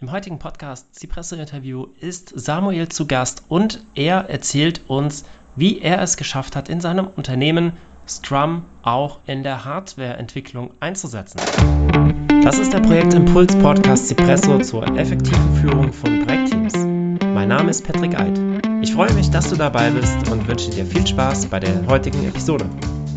Im heutigen Podcast Cipresso Interview ist Samuel zu Gast und er erzählt uns, wie er es geschafft hat, in seinem Unternehmen Scrum auch in der Hardwareentwicklung einzusetzen. Das ist der Projektimpuls Podcast Cipresso zur effektiven Führung von Projektteams. Mein Name ist Patrick Eid. Ich freue mich, dass du dabei bist und wünsche dir viel Spaß bei der heutigen Episode.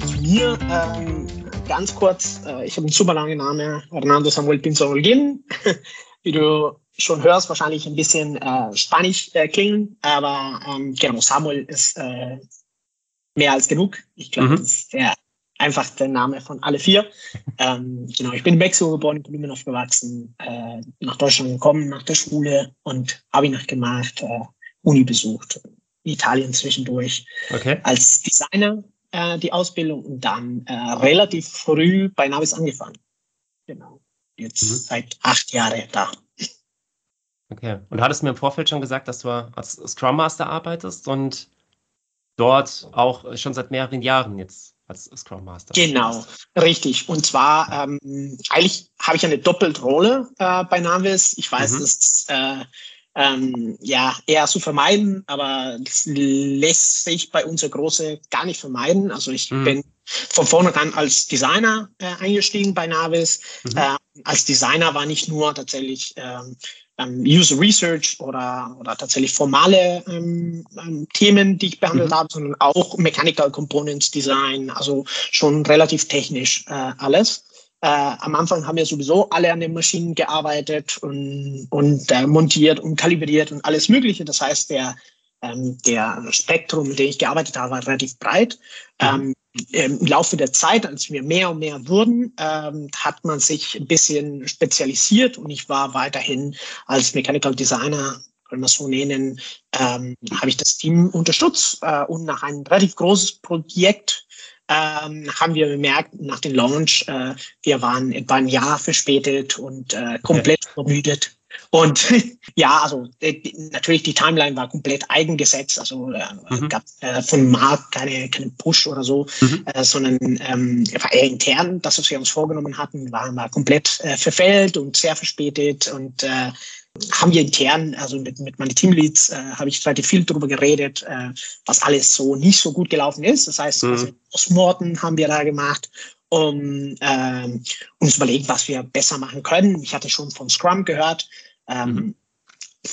Zu mir ähm, ganz kurz, äh, ich habe einen super langen Namen, Hernando Samuel Pinzo Holguin. Wie du schon hörst, wahrscheinlich ein bisschen äh, spanisch äh, klingen, aber ähm, genau, Samuel ist äh, mehr als genug. Ich glaube, mhm. das ist der, einfach der Name von alle vier. ähm, genau, ich bin in Mexiko geboren, in Kolumbien aufgewachsen, äh, nach Deutschland gekommen, nach der Schule und Abi nachgemacht, äh, Uni besucht, Italien zwischendurch. Okay. Als Designer äh, die Ausbildung und dann äh, relativ früh bei Navis angefangen. Genau. Jetzt mhm. seit acht Jahren da. Okay. Und du hattest mir im Vorfeld schon gesagt, dass du als Scrum Master arbeitest und dort auch schon seit mehreren Jahren jetzt als Scrum Master. Genau, richtig. Und zwar, ähm, eigentlich habe ich eine Doppelrolle äh, bei Navis. Ich weiß, mhm. dass äh, ähm, ja, eher zu vermeiden, aber das lässt sich bei unserer Große gar nicht vermeiden. Also ich mhm. bin von vornherein als Designer äh, eingestiegen bei Navis. Mhm. Äh, als Designer war nicht nur tatsächlich ähm, ähm, User Research oder, oder tatsächlich formale ähm, ähm, Themen, die ich behandelt mhm. habe, sondern auch Mechanical Components Design, also schon relativ technisch äh, alles. Äh, am Anfang haben wir sowieso alle an den Maschinen gearbeitet und, und äh, montiert und kalibriert und alles Mögliche. Das heißt, der, ähm, der Spektrum, mit dem ich gearbeitet habe, war relativ breit. Mhm. Ähm, Im Laufe der Zeit, als wir mehr und mehr wurden, ähm, hat man sich ein bisschen spezialisiert und ich war weiterhin als Mechanical Designer können wir so nennen, ähm, habe ich das Team unterstützt äh, und nach einem relativ großes Projekt ähm, haben wir bemerkt, nach dem Launch, äh, wir waren etwa ein Jahr verspätet und äh, komplett okay. vermüdet. Und ja, also äh, natürlich die Timeline war komplett eigengesetzt, also äh, mhm. gab äh, vom Markt keine, keine Push oder so, mhm. äh, sondern ähm, war eher intern, das, was wir uns vorgenommen hatten, war, war komplett äh, verfällt und sehr verspätet und äh, haben wir intern, also mit, mit meinen Teamleads, äh, habe ich relativ viel darüber geredet, äh, was alles so nicht so gut gelaufen ist. Das heißt, mhm. also Postmortem haben wir da gemacht, um äh, uns überlegen, was wir besser machen können. Ich hatte schon von Scrum gehört. Ähm,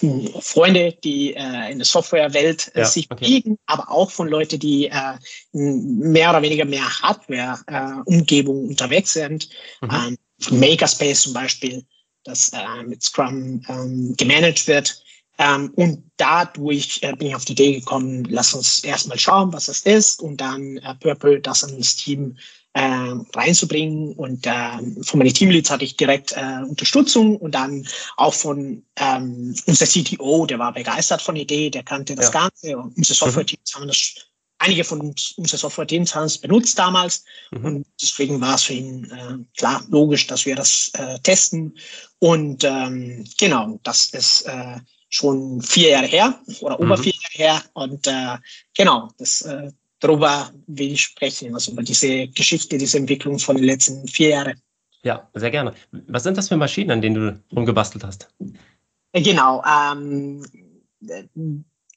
mhm. Freunde, die äh, in der Softwarewelt äh, ja, sich okay. bewegen, aber auch von Leuten, die äh, mehr oder weniger mehr Hardware-Umgebung äh, unterwegs sind. Mhm. Ähm, Makerspace zum Beispiel das äh, mit Scrum ähm, gemanagt wird. Ähm, und dadurch äh, bin ich auf die Idee gekommen, lass uns erstmal schauen, was das ist und dann äh, peu à peu das Team äh, reinzubringen. Und äh, von meinen Teamleads hatte ich direkt äh, Unterstützung und dann auch von ähm, unser CTO, der war begeistert von der Idee, der kannte das ja. Ganze und unsere mhm. Software-Teams haben das einige von uns, unsere Software-Teams haben es benutzt damals mhm. und deswegen war es für ihn äh, klar logisch, dass wir das äh, testen und ähm, genau, das ist äh, schon vier Jahre her oder über mhm. vier Jahre her und äh, genau, das äh, darüber will ich sprechen, also über diese Geschichte, diese Entwicklung von den letzten vier Jahren. Ja, sehr gerne. Was sind das für Maschinen, an denen du rumgebastelt hast? Äh, genau, ähm,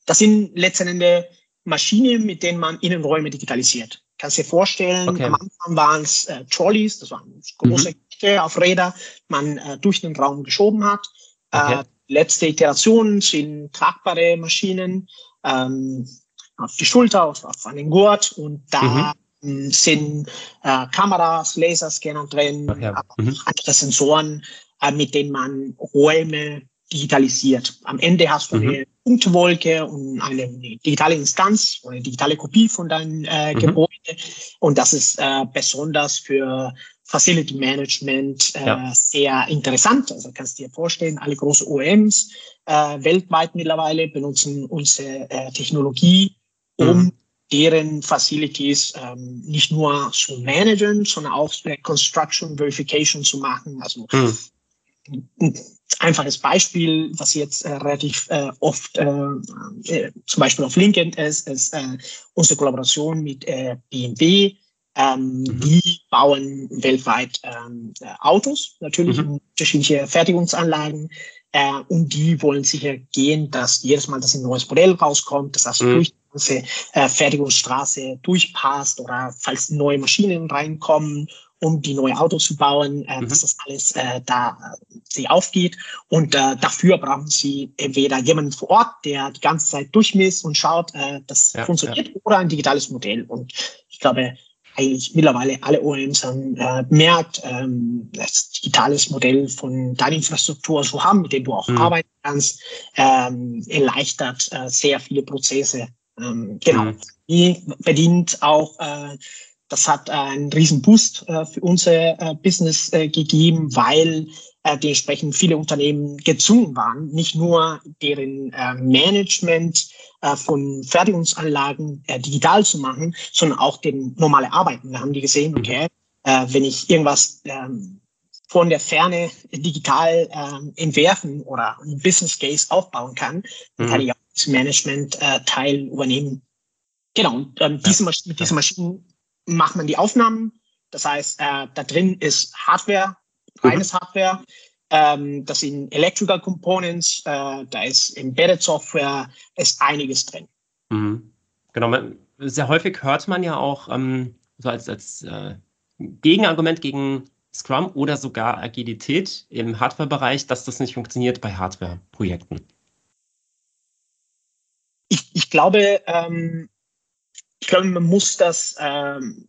das sind letztendlich Maschinen, mit denen man Innenräume digitalisiert. Kannst dir vorstellen, okay. am Anfang waren es äh, Trolleys, das waren große mhm. auf Räder, man äh, durch den Raum geschoben hat. Okay. Äh, letzte Iterationen sind tragbare Maschinen ähm, auf die Schulter, auf, auf einen Gurt und da mhm. sind äh, Kameras, Laserscanner drin, aber mhm. andere Sensoren, äh, mit denen man Räume digitalisiert. Am Ende hast du mhm. eine Punktwolke und eine digitale Instanz oder eine digitale Kopie von deinem äh, mhm. Gebäude. Und das ist äh, besonders für Facility Management äh, ja. sehr interessant. Also kannst du dir vorstellen, alle großen OEMs äh, weltweit mittlerweile benutzen unsere äh, Technologie, um mhm. deren Facilities ähm, nicht nur zu managen, sondern auch Construction Verification zu machen. Also mhm einfaches Beispiel, was jetzt äh, relativ äh, oft äh, äh, zum Beispiel auf LinkedIn ist, ist äh, unsere Kollaboration mit äh, BMW. Ähm, mhm. Die bauen weltweit ähm, äh, Autos, natürlich mhm. unterschiedliche Fertigungsanlagen. Äh, und die wollen sicher gehen, dass jedes Mal, dass ein neues Modell rauskommt, dass das mhm. durch ganze äh, Fertigungsstraße durchpasst oder falls neue Maschinen reinkommen um die neue Autos zu bauen, äh, mhm. dass das alles äh, da sie aufgeht. Und äh, dafür brauchen sie entweder jemanden vor Ort, der die ganze Zeit durchmisst und schaut, äh, das ja, funktioniert, ja. oder ein digitales Modell. Und ich glaube, eigentlich mittlerweile alle OEMs haben äh, merkt, ähm, das digitales Modell von deiner Infrastruktur zu haben, mit dem du auch mhm. arbeiten kannst, ähm, erleichtert äh, sehr viele Prozesse. Ähm, genau. Mhm. Die bedient auch äh, das hat einen riesen Boost äh, für unser äh, Business äh, gegeben, weil äh, dementsprechend viele Unternehmen gezwungen waren, nicht nur deren äh, Management äh, von Fertigungsanlagen äh, digital zu machen, sondern auch den normale Arbeiten. Da haben die gesehen, okay, äh, wenn ich irgendwas ähm, von der Ferne digital ähm, entwerfen oder ein Business Case aufbauen kann, dann kann mhm. ich auch das Management-Teil äh, übernehmen. Genau, und ähm, diese, Masch diese Maschinen macht man die Aufnahmen. Das heißt, äh, da drin ist Hardware, reines mhm. Hardware. Ähm, das sind Electrical Components, äh, da ist Embedded Software, ist einiges drin. Mhm. Genau, man, sehr häufig hört man ja auch ähm, so als, als äh, Gegenargument gegen Scrum oder sogar Agilität im Hardware-Bereich, dass das nicht funktioniert bei Hardware-Projekten. Ich, ich glaube, ähm, ich glaube, man muss das ähm,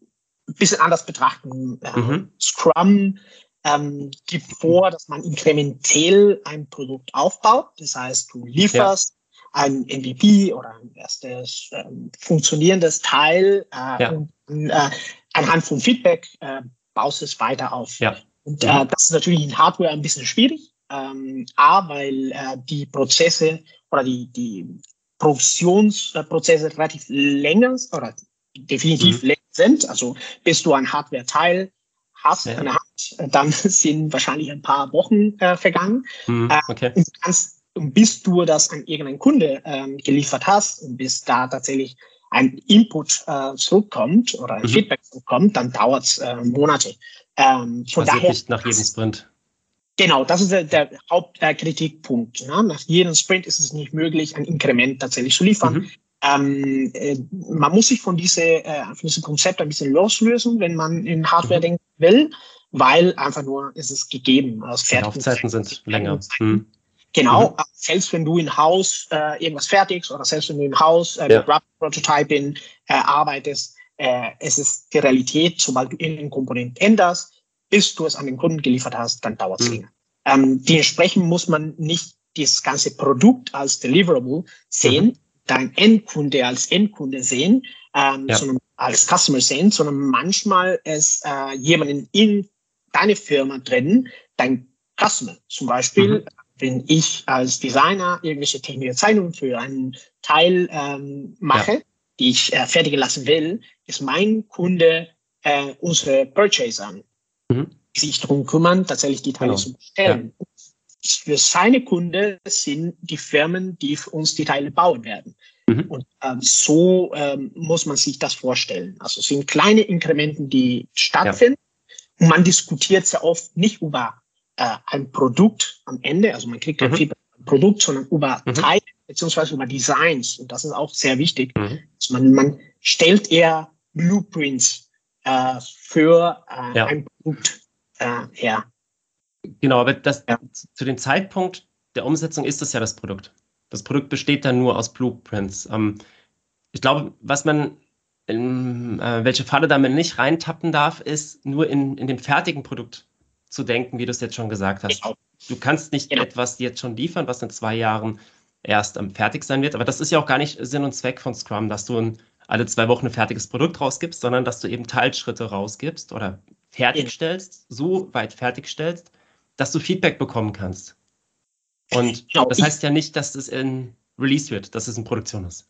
ein bisschen anders betrachten. Ähm, mhm. Scrum ähm, gibt vor, dass man inkrementell ein Produkt aufbaut. Das heißt, du lieferst ja. ein MVP oder ein erstes ähm, funktionierendes Teil äh, ja. und äh, anhand von Feedback äh, baust es weiter auf. Ja. Und äh, das ist natürlich in Hardware ein bisschen schwierig. Ähm, A, weil äh, die Prozesse oder die, die Produktionsprozesse relativ länger oder definitiv mhm. länger sind. Also bis du ein Hardware-Teil hast ja. in der Hand, dann sind wahrscheinlich ein paar Wochen äh, vergangen. Mhm. Äh, okay. und, kannst, und bis du das an irgendeinen Kunde ähm, geliefert hast und bis da tatsächlich ein Input äh, zurückkommt oder ein mhm. Feedback zurückkommt, dann dauert es äh, Monate. Ähm, von daher nicht nach jedem Sprint. Genau, das ist der, der Hauptkritikpunkt. Ne? Nach jedem Sprint ist es nicht möglich, ein Inkrement tatsächlich zu liefern. Mhm. Ähm, äh, man muss sich von, diese, äh, von diesem Konzept ein bisschen loslösen, wenn man in Hardware mhm. denken will, weil einfach nur ist es gegeben. Also Die Laufzeiten sind länger. Mhm. Genau, mhm. selbst wenn du in Haus äh, irgendwas fertigst oder selbst wenn du in Haus äh, ja. mit Rapid Prototyping äh, arbeitest, äh, es ist die Realität, sobald du irgendeinen Komponent änderst, bis du es an den Kunden geliefert hast, dann dauert es mhm. länger. Ähm, dementsprechend muss man nicht das ganze Produkt als Deliverable sehen, mhm. dein Endkunde als Endkunde sehen, ähm, ja. sondern als Customer sehen, sondern manchmal ist äh, jemanden in deine Firma drin, dein Customer. Zum Beispiel, mhm. Wenn ich als Designer irgendwelche technische Zeichnungen für einen Teil ähm, mache, ja. die ich äh, fertigen lassen will, ist mein Kunde äh, unsere Purchaser mhm. sich darum kümmern, tatsächlich die Teile genau. zu bestellen. Ja. Für seine Kunden sind die Firmen, die für uns die Teile bauen werden. Mhm. Und ähm, so ähm, muss man sich das vorstellen. Also es sind kleine Inkrementen, die stattfinden. Ja. Und man diskutiert sehr oft nicht über äh, ein Produkt am Ende, also man kriegt kein mhm. Produkt, sondern über mhm. Teile beziehungsweise über Designs. Und das ist auch sehr wichtig. Mhm. Also man, man stellt eher Blueprints äh, für äh, ja. ein Produkt äh, her. Genau, aber das, ja. zu dem Zeitpunkt der Umsetzung ist das ja das Produkt. Das Produkt besteht dann nur aus Blueprints. Ähm, ich glaube, was man in äh, welche Falle da man nicht reintappen darf, ist nur in, in dem fertigen Produkt zu denken, wie du es jetzt schon gesagt hast. Genau. Du kannst nicht genau. etwas jetzt schon liefern, was in zwei Jahren erst ähm, fertig sein wird. Aber das ist ja auch gar nicht Sinn und Zweck von Scrum, dass du ein alle zwei Wochen ein fertiges Produkt rausgibst, sondern dass du eben Teilschritte rausgibst oder fertigstellst, so weit fertigstellst, dass du Feedback bekommen kannst. Und genau, das heißt ja nicht, dass es in Release wird, dass es in Produktion ist.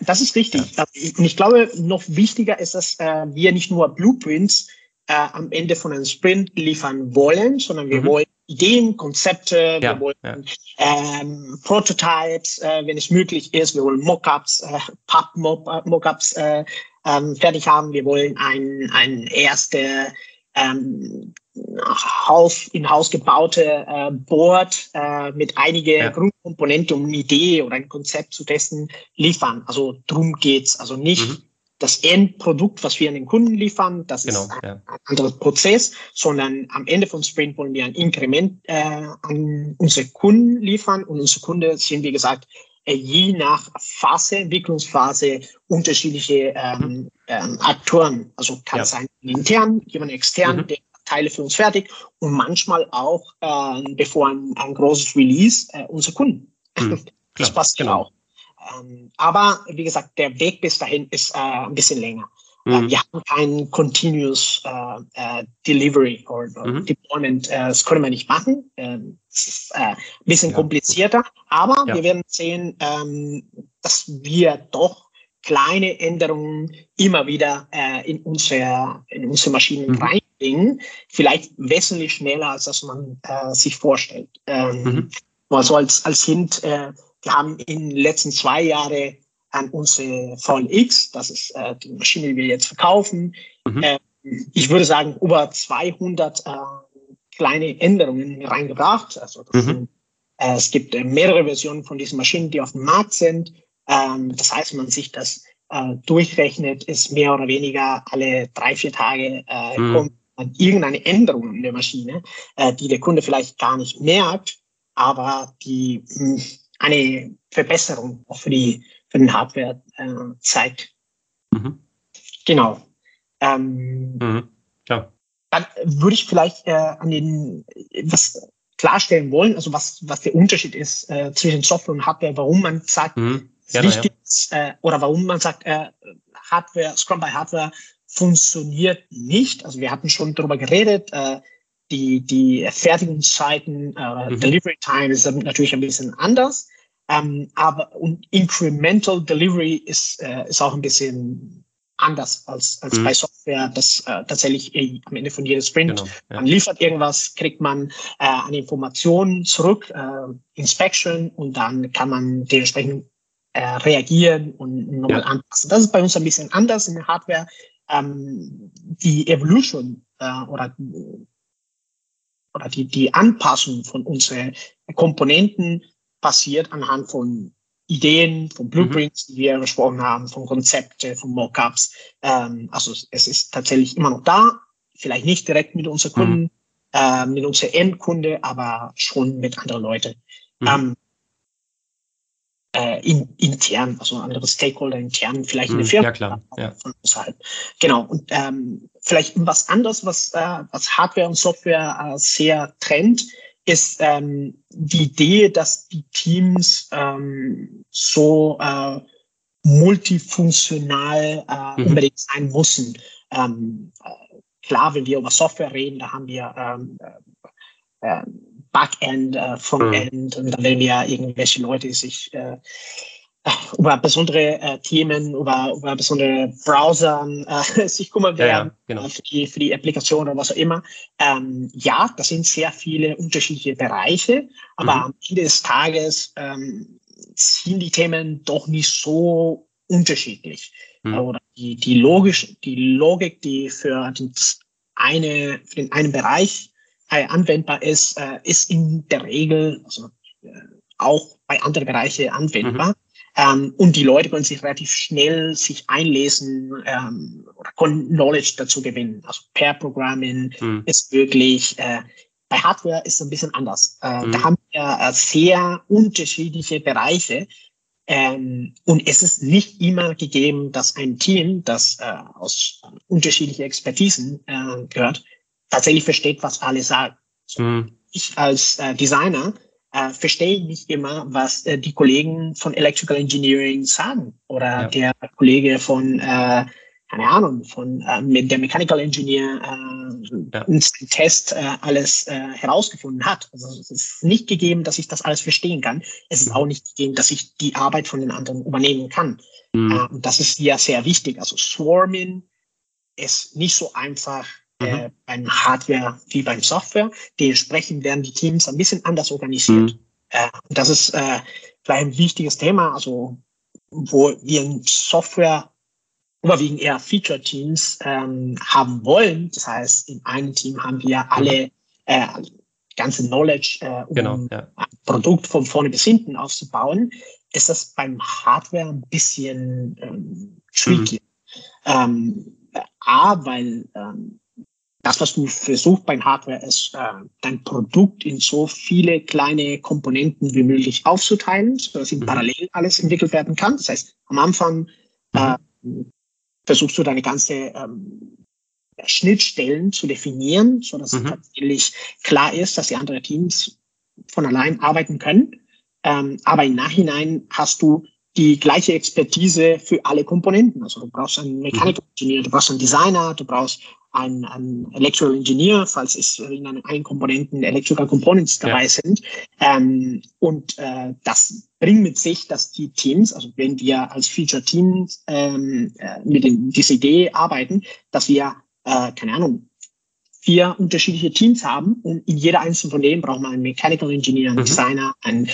Das ist richtig. Ja. Und ich glaube, noch wichtiger ist, dass äh, wir nicht nur Blueprints äh, am Ende von einem Sprint liefern wollen, sondern wir mhm. wollen Ideen, Konzepte, ja, wir wollen ja. ähm, Prototypes, äh, wenn es möglich ist, wir wollen Mockups, äh, Pub-Mockups äh, ähm, fertig haben, wir wollen ein, ein erste ähm, Haus, in Haus gebaute äh, Board äh, mit einigen ja. Grundkomponenten, um eine Idee oder ein Konzept zu testen, liefern. Also drum geht's. Also nicht mhm. Das Endprodukt, was wir an den Kunden liefern, das genau, ist ein, ja. ein anderer Prozess, sondern am Ende von Sprint wollen wir ein Inkrement äh, an unsere Kunden liefern und unsere Kunden sind, wie gesagt, äh, je nach Phase, Entwicklungsphase unterschiedliche ähm, mhm. ähm, Aktoren. Also kann ja. sein intern, jemand extern, mhm. der Teile für uns fertig und manchmal auch, äh, bevor ein, ein großes Release, äh, unsere Kunden. Mhm. das passt genau. auch. Ähm, aber wie gesagt, der Weg bis dahin ist äh, ein bisschen länger. Äh, mhm. wir haben kein Continuous äh, äh, Delivery oder mhm. Deployment. Äh, das können wir nicht machen. Ähm, das ist ein bisschen ja. komplizierter. Aber ja. wir werden sehen, ähm, dass wir doch kleine Änderungen immer wieder äh, in, unsere, in unsere Maschinen mhm. reinbringen. Vielleicht wesentlich schneller, als das man äh, sich vorstellt. Ähm, mhm. Also als, als Hint, äh, wir haben in den letzten zwei Jahren an unsere VLX, das ist äh, die Maschine, die wir jetzt verkaufen, mhm. äh, ich würde sagen, über 200 äh, kleine Änderungen reingebracht. Also mhm. sind, äh, es gibt äh, mehrere Versionen von diesen Maschinen, die auf dem Markt sind. Ähm, das heißt, wenn man sich das äh, durchrechnet, ist mehr oder weniger alle drei, vier Tage äh, mhm. kommt irgendeine Änderung in der Maschine, äh, die der Kunde vielleicht gar nicht merkt, aber die hm, eine Verbesserung auch für die für den Hardware äh, zeigt. Mhm. Genau. Ähm, mhm. Klar. Dann würde ich vielleicht äh, an den was klarstellen wollen, also was was der Unterschied ist äh, zwischen Software und Hardware, warum man sagt, mhm. Gerne, wichtig ja. äh, oder warum man sagt, äh, Hardware, Scrum by Hardware funktioniert nicht. Also wir hatten schon darüber geredet, äh, die, die Fertigungszeiten, äh, mhm. Delivery Time ist natürlich ein bisschen anders. Ähm, aber und Incremental Delivery ist, äh, ist auch ein bisschen anders als, als mhm. bei Software, das äh, tatsächlich äh, am Ende von jedem Sprint, genau, ja. man liefert irgendwas, kriegt man äh, eine Information zurück, äh, Inspection und dann kann man dementsprechend äh, reagieren und nochmal ja. anpassen. Das ist bei uns ein bisschen anders in der Hardware. Ähm, die Evolution äh, oder oder die, die Anpassung von unseren Komponenten passiert anhand von Ideen, von Blueprints, mhm. die wir besprochen haben, von Konzepte, von Mockups. Ähm, also es ist tatsächlich immer noch da, vielleicht nicht direkt mit unseren Kunden, mhm. äh, mit unserer Endkunde, aber schon mit anderen Leuten. Mhm. Ähm, äh, in, intern, also andere Stakeholder intern, vielleicht in der mhm. Firma. Ja, klar. Ja. Von außerhalb. Genau. Und ähm, vielleicht was anderes, was, äh, was Hardware und Software äh, sehr trennt, ist ähm, die Idee, dass die Teams ähm, so äh, multifunktional äh, mhm. unbedingt sein müssen. Ähm, äh, klar, wenn wir über Software reden, da haben wir ähm, äh, äh Backend, äh, Frontend mhm. und dann werden wir irgendwelche Leute, die sich äh, über besondere äh, Themen, über, über besondere Browser äh, sich kümmern werden, ja, ja, genau. für, die, für die Applikation oder was auch immer. Ähm, ja, das sind sehr viele unterschiedliche Bereiche, aber mhm. am Ende des Tages ähm, sind die Themen doch nicht so unterschiedlich. Mhm. Oder die, die, Logisch, die Logik, die für den, eine, für den einen Bereich äh, anwendbar ist, äh, ist in der Regel also, äh, auch bei anderen Bereichen anwendbar. Mhm. Ähm, und die Leute können sich relativ schnell sich einlesen ähm, oder können Knowledge dazu gewinnen. Also Pair Programming mhm. ist wirklich, äh, bei Hardware ist es ein bisschen anders. Äh, mhm. Da haben wir äh, sehr unterschiedliche Bereiche. Ähm, und es ist nicht immer gegeben, dass ein Team, das äh, aus unterschiedlichen Expertisen äh, gehört, tatsächlich versteht, was alle sagen. Mhm. Ich als äh, Designer äh, verstehe nicht immer, was äh, die Kollegen von Electrical Engineering sagen oder ja. der Kollege von, äh, keine Ahnung, von äh, der Mechanical Engineer äh, ja. Test äh, alles äh, herausgefunden hat. Also es ist nicht gegeben, dass ich das alles verstehen kann. Es ist mhm. auch nicht gegeben, dass ich die Arbeit von den anderen übernehmen kann. Mhm. Äh, und das ist ja sehr wichtig. Also Swarming ist nicht so einfach äh, mhm. beim Hardware wie beim Software. Dementsprechend werden die Teams ein bisschen anders organisiert. Mhm. Äh, das ist äh, vielleicht ein wichtiges Thema, also wo wir in Software überwiegend eher Feature-Teams ähm, haben wollen. Das heißt, in einem Team haben wir alle äh, ganze Knowledge, äh, um genau, ja. ein Produkt von vorne bis hinten aufzubauen, ist das beim Hardware ein bisschen ähm, tricky. Mhm. Ähm, A, weil ähm, das, was du versuchst beim Hardware, ist, äh, dein Produkt in so viele kleine Komponenten wie möglich aufzuteilen, sodass in mhm. parallel alles entwickelt werden kann. Das heißt, am Anfang äh, versuchst du deine ganze ähm, Schnittstellen zu definieren, so dass mhm. tatsächlich klar ist, dass die anderen Teams von allein arbeiten können. Ähm, aber im Nachhinein hast du die gleiche Expertise für alle Komponenten. Also du brauchst einen Mechanical Engineer, du brauchst einen Designer, du brauchst einen, einen Electrical Engineer, falls es in einem Komponenten Electrical Components dabei ja. sind. Ähm, und äh, das bringt mit sich, dass die Teams, also wenn wir als Feature Team ähm, äh, mit den, dieser Idee arbeiten, dass wir, äh, keine Ahnung, vier unterschiedliche Teams haben und in jeder einzelnen von denen braucht man einen Mechanical Engineer, einen mhm. Designer. Einen,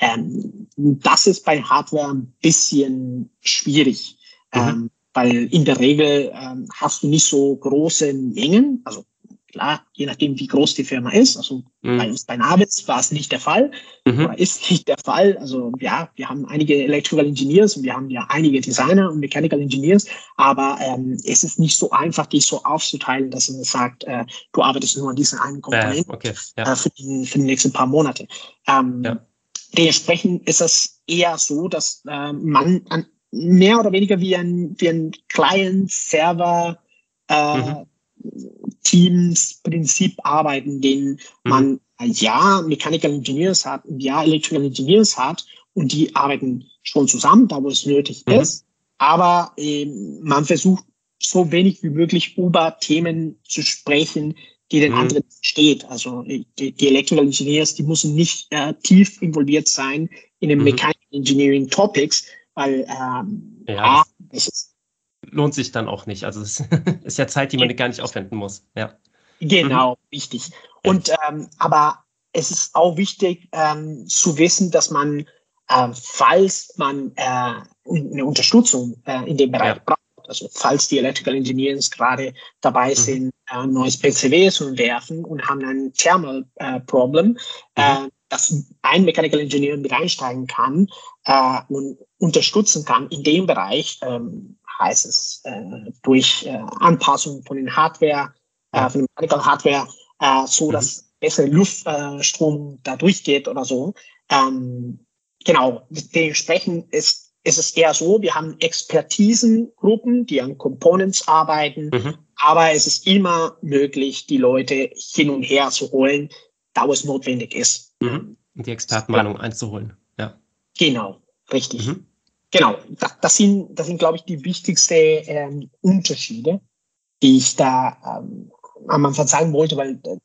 ähm, das ist bei Hardware ein bisschen schwierig. Mhm. Ähm, weil in der Regel ähm, hast du nicht so große Mengen. Also klar, je nachdem, wie groß die Firma ist. Also mhm. bei uns bei Navis war es nicht der Fall mhm. oder ist nicht der Fall. Also ja, wir haben einige Electrical Engineers und wir haben ja einige Designer und Mechanical Engineers, aber ähm, es ist nicht so einfach, die so aufzuteilen, dass man sagt, äh, du arbeitest nur an diesen einen Komponenten äh, okay. ja. äh, für, die, für die nächsten paar Monate. Ähm, ja. Dementsprechend ist es eher so, dass äh, man an mehr oder weniger wie ein, wie ein Client-Server äh, mhm. Teams-Prinzip arbeiten, den mhm. man ja Mechanical Engineers hat, ja Electrical Engineers hat und die arbeiten schon zusammen, da wo es nötig mhm. ist. Aber äh, man versucht so wenig wie möglich über Themen zu sprechen, die den mhm. anderen steht. Also die, die Electrical Engineers, die müssen nicht äh, tief involviert sein in den mhm. Mechanical Engineering Topics, weil ähm, ja, lohnt sich dann auch nicht. Also es ist ja Zeit, die man gar nicht aufwenden muss. Ja. Genau, mhm. wichtig. Und ähm, aber es ist auch wichtig ähm, zu wissen, dass man, äh, falls man äh, eine Unterstützung äh, in dem Bereich ja. braucht, also falls die Electrical Engineers gerade dabei mhm. sind, äh, neues PCW zu entwerfen und haben ein Thermal äh, Problem, mhm. äh, dass ein Mechanical Engineer mit einsteigen kann äh, und unterstützen kann in dem Bereich, ähm, heißt es äh, durch äh, Anpassung von den Hardware, äh, von dem Mechanical Hardware, äh, so mhm. dass bessere Luftstrom da durchgeht oder so. Ähm, genau, dementsprechend ist, ist es eher so, wir haben Expertisengruppen, die an Components arbeiten, mhm. aber es ist immer möglich, die Leute hin und her zu holen, da wo es notwendig ist. Mhm. Die Expertenmeinung ja. einzuholen. Ja. Genau, richtig. Mhm. Genau, das, das, sind, das sind, glaube ich, die wichtigsten ähm, Unterschiede, die ich da ähm, am Anfang sagen wollte, weil äh,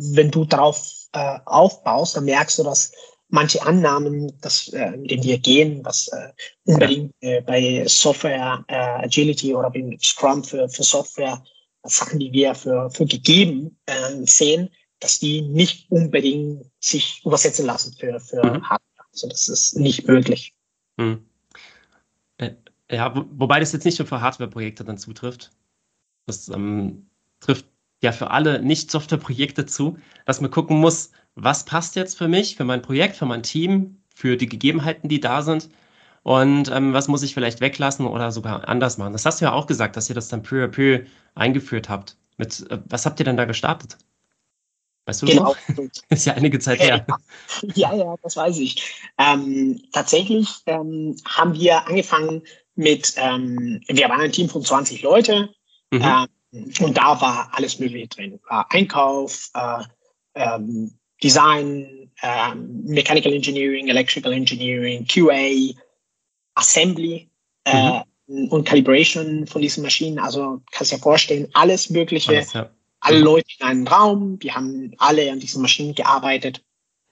wenn du darauf äh, aufbaust, dann merkst du, dass manche Annahmen, dass, äh, mit denen wir gehen, was äh, unbedingt äh, bei Software äh, Agility oder beim Scrum für, für Software, Sachen, die wir für, für gegeben äh, sehen, dass die nicht unbedingt sich übersetzen lassen für, für mhm. Hardware. Also das ist nicht möglich. Mhm. Äh, ja, wo, wobei das jetzt nicht nur für Hardware-Projekte dann zutrifft. Das ähm, trifft ja für alle Nicht-Software-Projekte zu, dass man gucken muss, was passt jetzt für mich, für mein Projekt, für mein Team, für die Gegebenheiten, die da sind und ähm, was muss ich vielleicht weglassen oder sogar anders machen. Das hast du ja auch gesagt, dass ihr das dann peu à peu eingeführt habt. Mit, äh, was habt ihr denn da gestartet? Weißt du genau. das ist ja einige Zeit her. Ja, ja, das weiß ich. Ähm, tatsächlich ähm, haben wir angefangen mit, ähm, wir waren ein Team von 20 Leute mhm. ähm, und da war alles Mögliche drin. Äh, Einkauf, äh, ähm, Design, äh, Mechanical Engineering, Electrical Engineering, QA, Assembly äh, mhm. und Calibration von diesen Maschinen. Also kannst du dir vorstellen, alles Mögliche. Alles, ja alle. Leute in einem Raum, die haben alle an diesen Maschinen gearbeitet.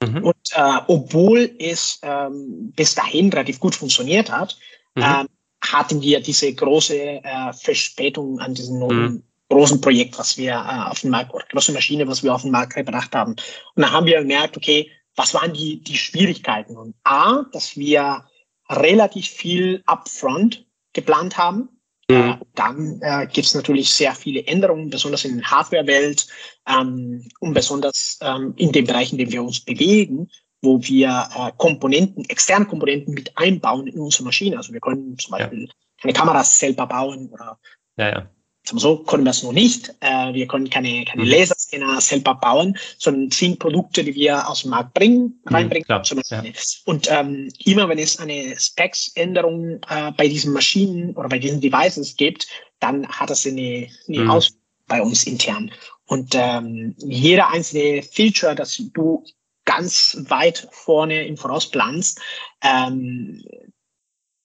Mhm. Und äh, obwohl es ähm, bis dahin relativ gut funktioniert hat, mhm. ähm, hatten wir diese große äh, Verspätung an diesem mhm. großen Projekt, was wir äh, auf den Markt, oder große Maschine, was wir auf den Markt gebracht haben. Und dann haben wir gemerkt, okay, was waren die, die Schwierigkeiten? Und A, dass wir relativ viel upfront geplant haben. Mhm. dann äh, gibt es natürlich sehr viele Änderungen, besonders in der Hardware-Welt ähm, und besonders ähm, in den Bereichen, in denen wir uns bewegen, wo wir äh, Komponenten, externe Komponenten mit einbauen in unsere Maschine. Also wir können zum Beispiel ja. eine Kamera selber bauen oder ja, ja so können wir es noch nicht. Äh, wir können keine, keine mhm. Laserscanner selber bauen, sondern sind Produkte, die wir aus dem Markt bringen, mhm, reinbringen. Mhm, klar, ja. Und ähm, immer wenn es eine Specs-Änderung äh, bei diesen Maschinen oder bei diesen Devices gibt, dann hat das eine, eine mhm. Auswirkung bei uns intern. Und ähm, jeder einzelne Feature, das du ganz weit vorne im Voraus planst, ähm,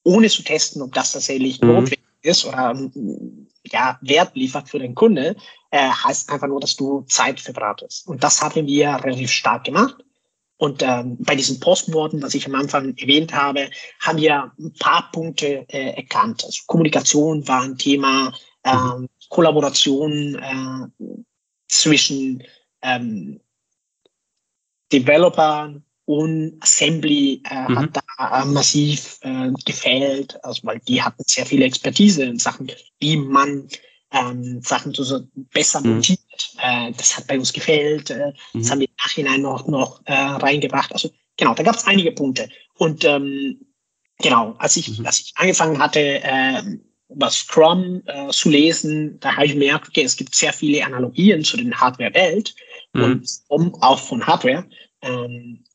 ohne zu testen, ob das tatsächlich mhm. notwendig ist oder ja, Wert liefert für den Kunde, äh, heißt einfach nur, dass du Zeit verbratest. Und das haben wir relativ stark gemacht. Und ähm, bei diesen Postworten, was ich am Anfang erwähnt habe, haben wir ein paar Punkte äh, erkannt. Also Kommunikation war ein Thema, ähm, Kollaboration äh, zwischen ähm, Developern und Assembly äh, mhm. hat da äh, massiv äh, gefällt, also weil die hatten sehr viel Expertise in Sachen, wie man ähm, Sachen so besser mhm. montiert. Äh, das hat bei uns gefällt. Äh, mhm. Das haben wir im Nachhinein noch, noch äh, reingebracht. Also genau, da gab es einige Punkte. Und ähm, genau, als ich, mhm. als ich angefangen hatte, äh, über Scrum äh, zu lesen, da habe ich gemerkt, okay, es gibt sehr viele Analogien zu den Hardware-Welt mhm. und um auch von Hardware. Ähm,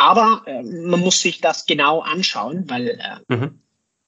aber äh, man muss sich das genau anschauen, weil, äh, mhm.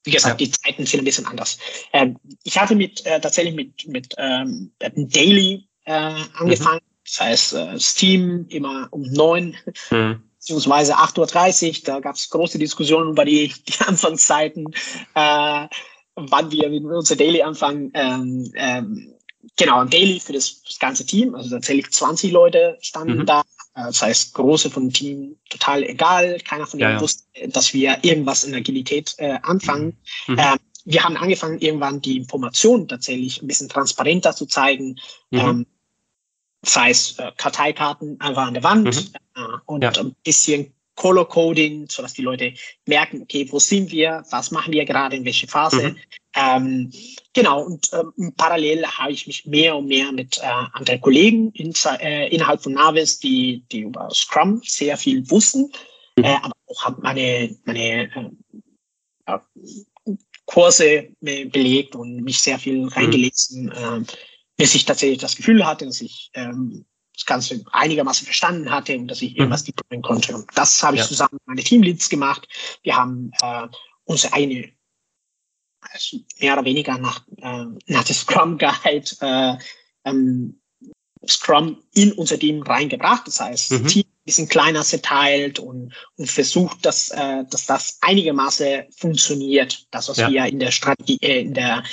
wie gesagt, ja. die Zeiten sind ein bisschen anders. Ähm, ich hatte mit äh, tatsächlich mit, mit ähm, Daily äh, angefangen. Mhm. Das heißt, äh, Steam immer um neun. Mhm beziehungsweise 8.30 Uhr. Da gab es große Diskussionen über die, die Anfangszeiten, äh, wann wir mit unser Daily anfangen. Ähm, ähm, genau, ein Daily für das, das ganze Team, also tatsächlich 20 Leute standen mhm. da. Äh, das heißt, große von Team total egal. Keiner von denen ja, ja. wusste, dass wir irgendwas in Agilität äh, anfangen. Mhm. Ähm, wir haben angefangen, irgendwann die Informationen tatsächlich ein bisschen transparenter zu zeigen. Mhm. Ähm, das heißt, äh, Karteikarten einfach an der Wand mhm. äh, und ja. ein bisschen Color Coding, sodass die Leute merken, okay, wo sind wir, was machen wir gerade, in welche Phase. Mhm. Ähm, genau, und ähm, parallel habe ich mich mehr und mehr mit äh, anderen Kollegen in, äh, innerhalb von Navis, die, die über Scrum sehr viel wussten, mhm. äh, aber auch habe meine, meine äh, Kurse belegt und mich sehr viel mhm. reingelesen, mhm. bis ich tatsächlich das Gefühl hatte, dass ich ähm, das Ganze einigermaßen verstanden hatte und dass ich irgendwas mhm. deployen konnte. Und das habe ich ja. zusammen mit meinen Teamleads gemacht. Wir haben äh, unsere eine, also mehr oder weniger nach, äh, nach dem Scrum Guide äh, ähm, Scrum in unser Team reingebracht. Das heißt, mhm. Team ein bisschen kleiner zerteilt und, und versucht, dass, äh, dass das einigermaßen funktioniert. Das, was ja. wir in der Strategie, äh, in der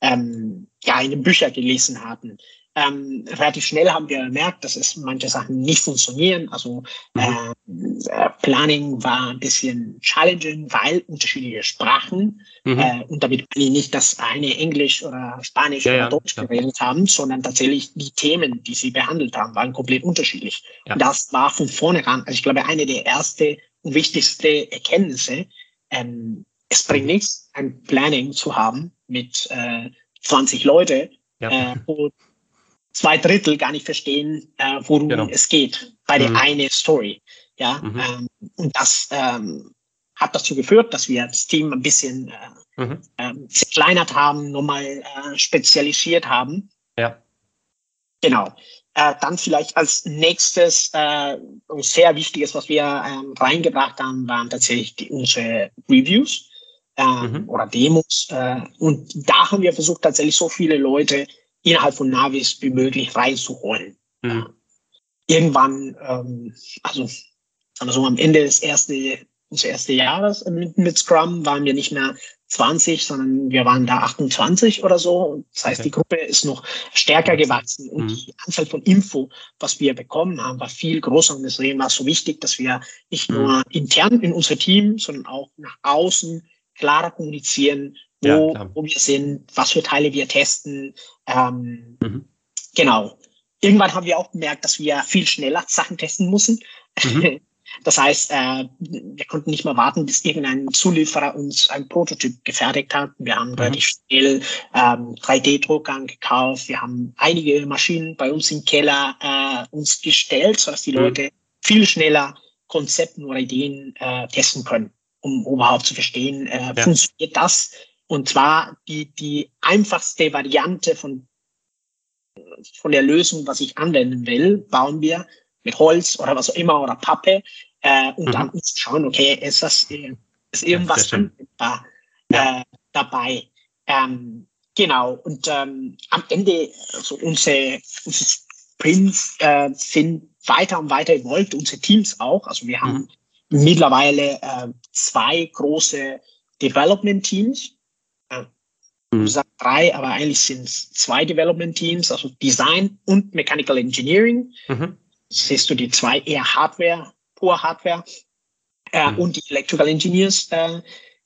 ähm, ja, in den Büchern gelesen hatten ähm, relativ schnell haben wir gemerkt, dass es manche Sachen nicht funktionieren. Also mhm. äh, Planning war ein bisschen challenging, weil unterschiedliche Sprachen mhm. äh, und damit meine ich nicht, dass eine Englisch oder Spanisch ja, oder Deutsch ja, geredet haben, sondern tatsächlich die Themen, die sie behandelt haben, waren komplett unterschiedlich. Und das war von vornherein, also ich glaube, eine der ersten und wichtigsten Erkenntnisse. Ähm, es bringt mhm. nichts, ein Planning zu haben mit äh, 20 Leute, äh, wo zwei Drittel gar nicht verstehen, äh, worum genau. es geht bei der mhm. eine Story. Ja, mhm. ähm, und das ähm, hat dazu geführt, dass wir das Team ein bisschen äh, mhm. ähm, zerkleinert haben, nochmal äh, spezialisiert haben. Ja. Genau. Äh, dann vielleicht als nächstes äh, sehr wichtiges, was wir ähm, reingebracht haben, waren tatsächlich die, unsere Reviews äh, mhm. oder Demos. Äh, und da haben wir versucht, tatsächlich so viele Leute innerhalb von Navis wie möglich reinzuholen. Mhm. Irgendwann, ähm, also sagen wir so, am Ende des, erste, des ersten Jahres mit, mit Scrum waren wir nicht mehr 20, sondern wir waren da 28 oder so. Das heißt, okay. die Gruppe ist noch stärker gewachsen und mhm. die Anzahl von Info, was wir bekommen haben, war viel größer. Und deswegen war es so wichtig, dass wir nicht mhm. nur intern in unser Team, sondern auch nach außen klarer kommunizieren, wo, ja, wo wir sind, was für Teile wir testen. Ähm, mhm. Genau. Irgendwann haben wir auch gemerkt, dass wir viel schneller Sachen testen müssen. Mhm. Das heißt, äh, wir konnten nicht mehr warten, bis irgendein Zulieferer uns ein Prototyp gefertigt hat. Wir haben mhm. relativ schnell ähm, 3D-Drucker gekauft. Wir haben einige Maschinen bei uns im Keller äh, uns gestellt, sodass die mhm. Leute viel schneller Konzepten oder Ideen äh, testen können, um überhaupt zu verstehen, äh, ja. funktioniert das? Und zwar die, die einfachste Variante von, von der Lösung, was ich anwenden will, bauen wir mit Holz oder was auch immer oder Pappe äh, und mhm. dann schauen, okay, ist das ist irgendwas anwendbar äh, dabei. Ähm, genau, und ähm, am Ende, also unsere, unsere Sprints äh, sind weiter und weiter evolved, unsere Teams auch. Also wir haben mhm. mittlerweile äh, zwei große Development-Teams. Äh, mhm. drei, aber eigentlich sind es zwei Development-Teams, also Design und Mechanical Engineering. Mhm. Siehst du die zwei eher Hardware, pure Hardware äh, mhm. und die Electrical Engineers. Äh,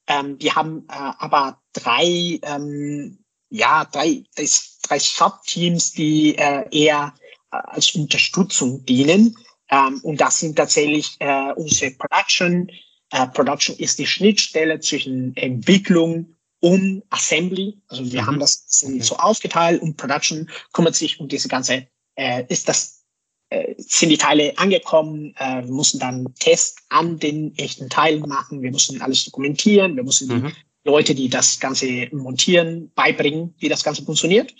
ähm, wir haben äh, aber drei, ähm, ja, drei, drei, drei Subteams, die äh, eher äh, als Unterstützung dienen. Ähm, und das sind tatsächlich äh, unsere Production. Äh, Production ist die Schnittstelle zwischen Entwicklung und Assembly. Also wir mhm. haben das so aufgeteilt und Production kümmert sich um diese ganze, äh, ist das, äh, sind die Teile angekommen, äh, wir mussten dann Tests an den echten Teilen machen, wir mussten alles dokumentieren, wir mussten mhm. die Leute, die das Ganze montieren, beibringen, wie das Ganze funktioniert.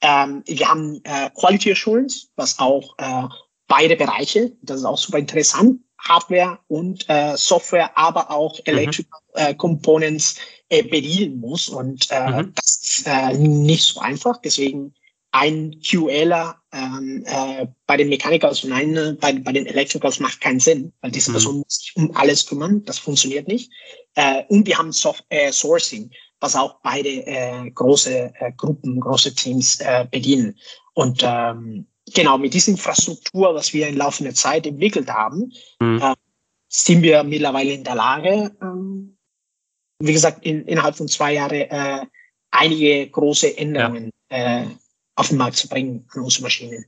Ähm, wir haben äh, Quality Assurance, was auch äh, beide Bereiche, das ist auch super interessant, Hardware und äh, Software, aber auch mhm. Electrical mhm. äh, Components äh, bedienen muss. Und äh, mhm. das ist äh, nicht so einfach. Deswegen ein QLer ähm, äh, bei den Mechanicals und ein bei, bei den Electricals macht keinen Sinn, weil diese mhm. Person muss sich um alles kümmern. Das funktioniert nicht. Äh, und wir haben Soft äh, Sourcing was auch beide äh, große äh, Gruppen, große Teams äh, bedienen. Und ähm, genau mit dieser Infrastruktur, was wir in laufender Zeit entwickelt haben, mhm. äh, sind wir mittlerweile in der Lage, ähm, wie gesagt, in, innerhalb von zwei Jahren äh, einige große Änderungen ja. äh, auf den Markt zu bringen an unsere Maschinen.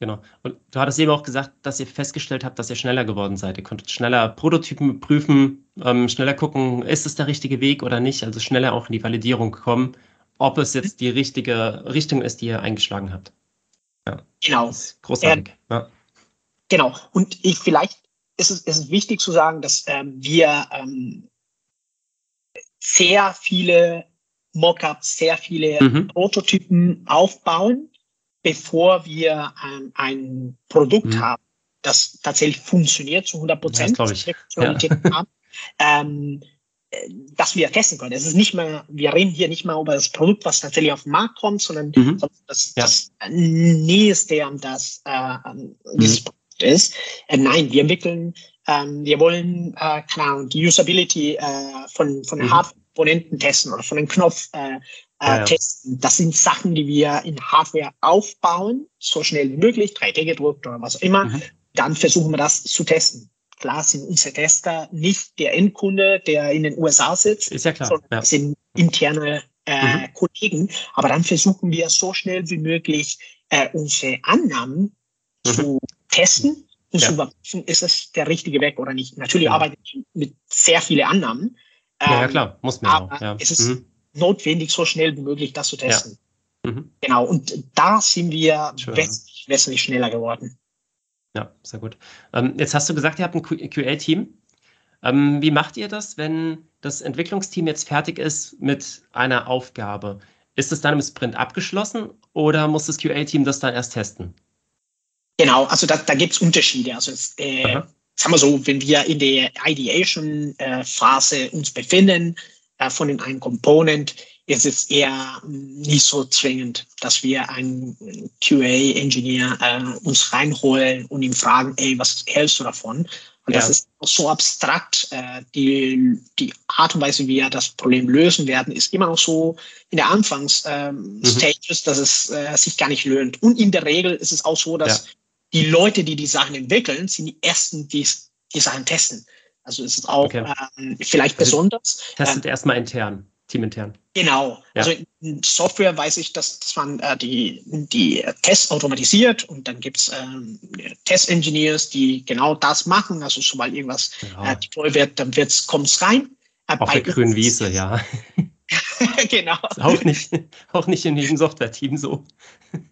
Genau. Und du hattest eben auch gesagt, dass ihr festgestellt habt, dass ihr schneller geworden seid. Ihr konntet schneller Prototypen prüfen, ähm, schneller gucken, ist es der richtige Weg oder nicht. Also schneller auch in die Validierung kommen, ob es jetzt die richtige Richtung ist, die ihr eingeschlagen habt. Ja. Genau. großartig. Äh, ja. Genau. Und ich vielleicht ist es, ist es wichtig zu sagen, dass ähm, wir ähm, sehr viele Mockups, sehr viele mhm. Prototypen aufbauen bevor wir ähm, ein Produkt mhm. haben, das tatsächlich funktioniert zu 100 Prozent, ja, ähm, äh, dass wir testen können. Es ist nicht mehr, wir reden hier nicht mal über das Produkt, was tatsächlich auf den Markt kommt, sondern mhm. das, ja. das Nächste an das äh, dieses mhm. Produkt ist. Äh, nein, wir entwickeln, ähm, wir wollen, äh, Ahnung, die Usability äh, von, von mhm. Hardware-Komponenten testen oder von dem Knopf äh, äh, testen. Das sind Sachen, die wir in Hardware aufbauen, so schnell wie möglich, 3D gedruckt oder was auch immer. Mhm. Dann versuchen wir das zu testen. Klar sind unsere Tester nicht der Endkunde, der in den USA sitzt, ist ja klar. sondern ja. sind interne äh, mhm. Kollegen. Aber dann versuchen wir so schnell wie möglich äh, unsere Annahmen mhm. zu testen und ja. zu überprüfen, ist es der richtige Weg oder nicht. Natürlich ja. arbeiten wir mit sehr vielen Annahmen. Ähm, ja, ja, klar, muss man aber auch. Ja. Es ist mhm notwendig, so schnell wie möglich das zu testen. Mhm. Genau, und da sind wir wesentlich, wesentlich schneller geworden. Ja, sehr gut. Ähm, jetzt hast du gesagt, ihr habt ein QA-Team. Ähm, wie macht ihr das, wenn das Entwicklungsteam jetzt fertig ist mit einer Aufgabe? Ist es dann im Sprint abgeschlossen oder muss das QA-Team das dann erst testen? Genau, also da, da gibt es Unterschiede. Also äh, sagen wir so, wenn wir in der Ideation-Phase äh, uns befinden, äh, von den einen Component ist es eher nicht so zwingend, dass wir einen QA-Engineer äh, uns reinholen und ihn fragen, ey, was hältst du davon? Und ja. das ist so abstrakt. Äh, die, die Art und Weise, wie wir das Problem lösen werden, ist immer noch so in der Anfangsstages, ähm, mhm. dass es äh, sich gar nicht löhnt. Und in der Regel ist es auch so, dass ja. Die Leute, die die Sachen entwickeln, sind die ersten, die die Sachen testen. Also ist es auch okay. ähm, vielleicht also besonders. Testet ähm, erstmal intern. teamintern. Genau. Ja. Also in Software weiß ich, dass, dass man äh, die, die Tests automatisiert und dann gibt es ähm, Test-Engineers, die genau das machen. Also sobald irgendwas ja. äh, deploy wird, dann kommt es rein. Äh, Auf der grünen Wiese, ja. genau. Auch nicht, auch nicht in jedem Software-Team so.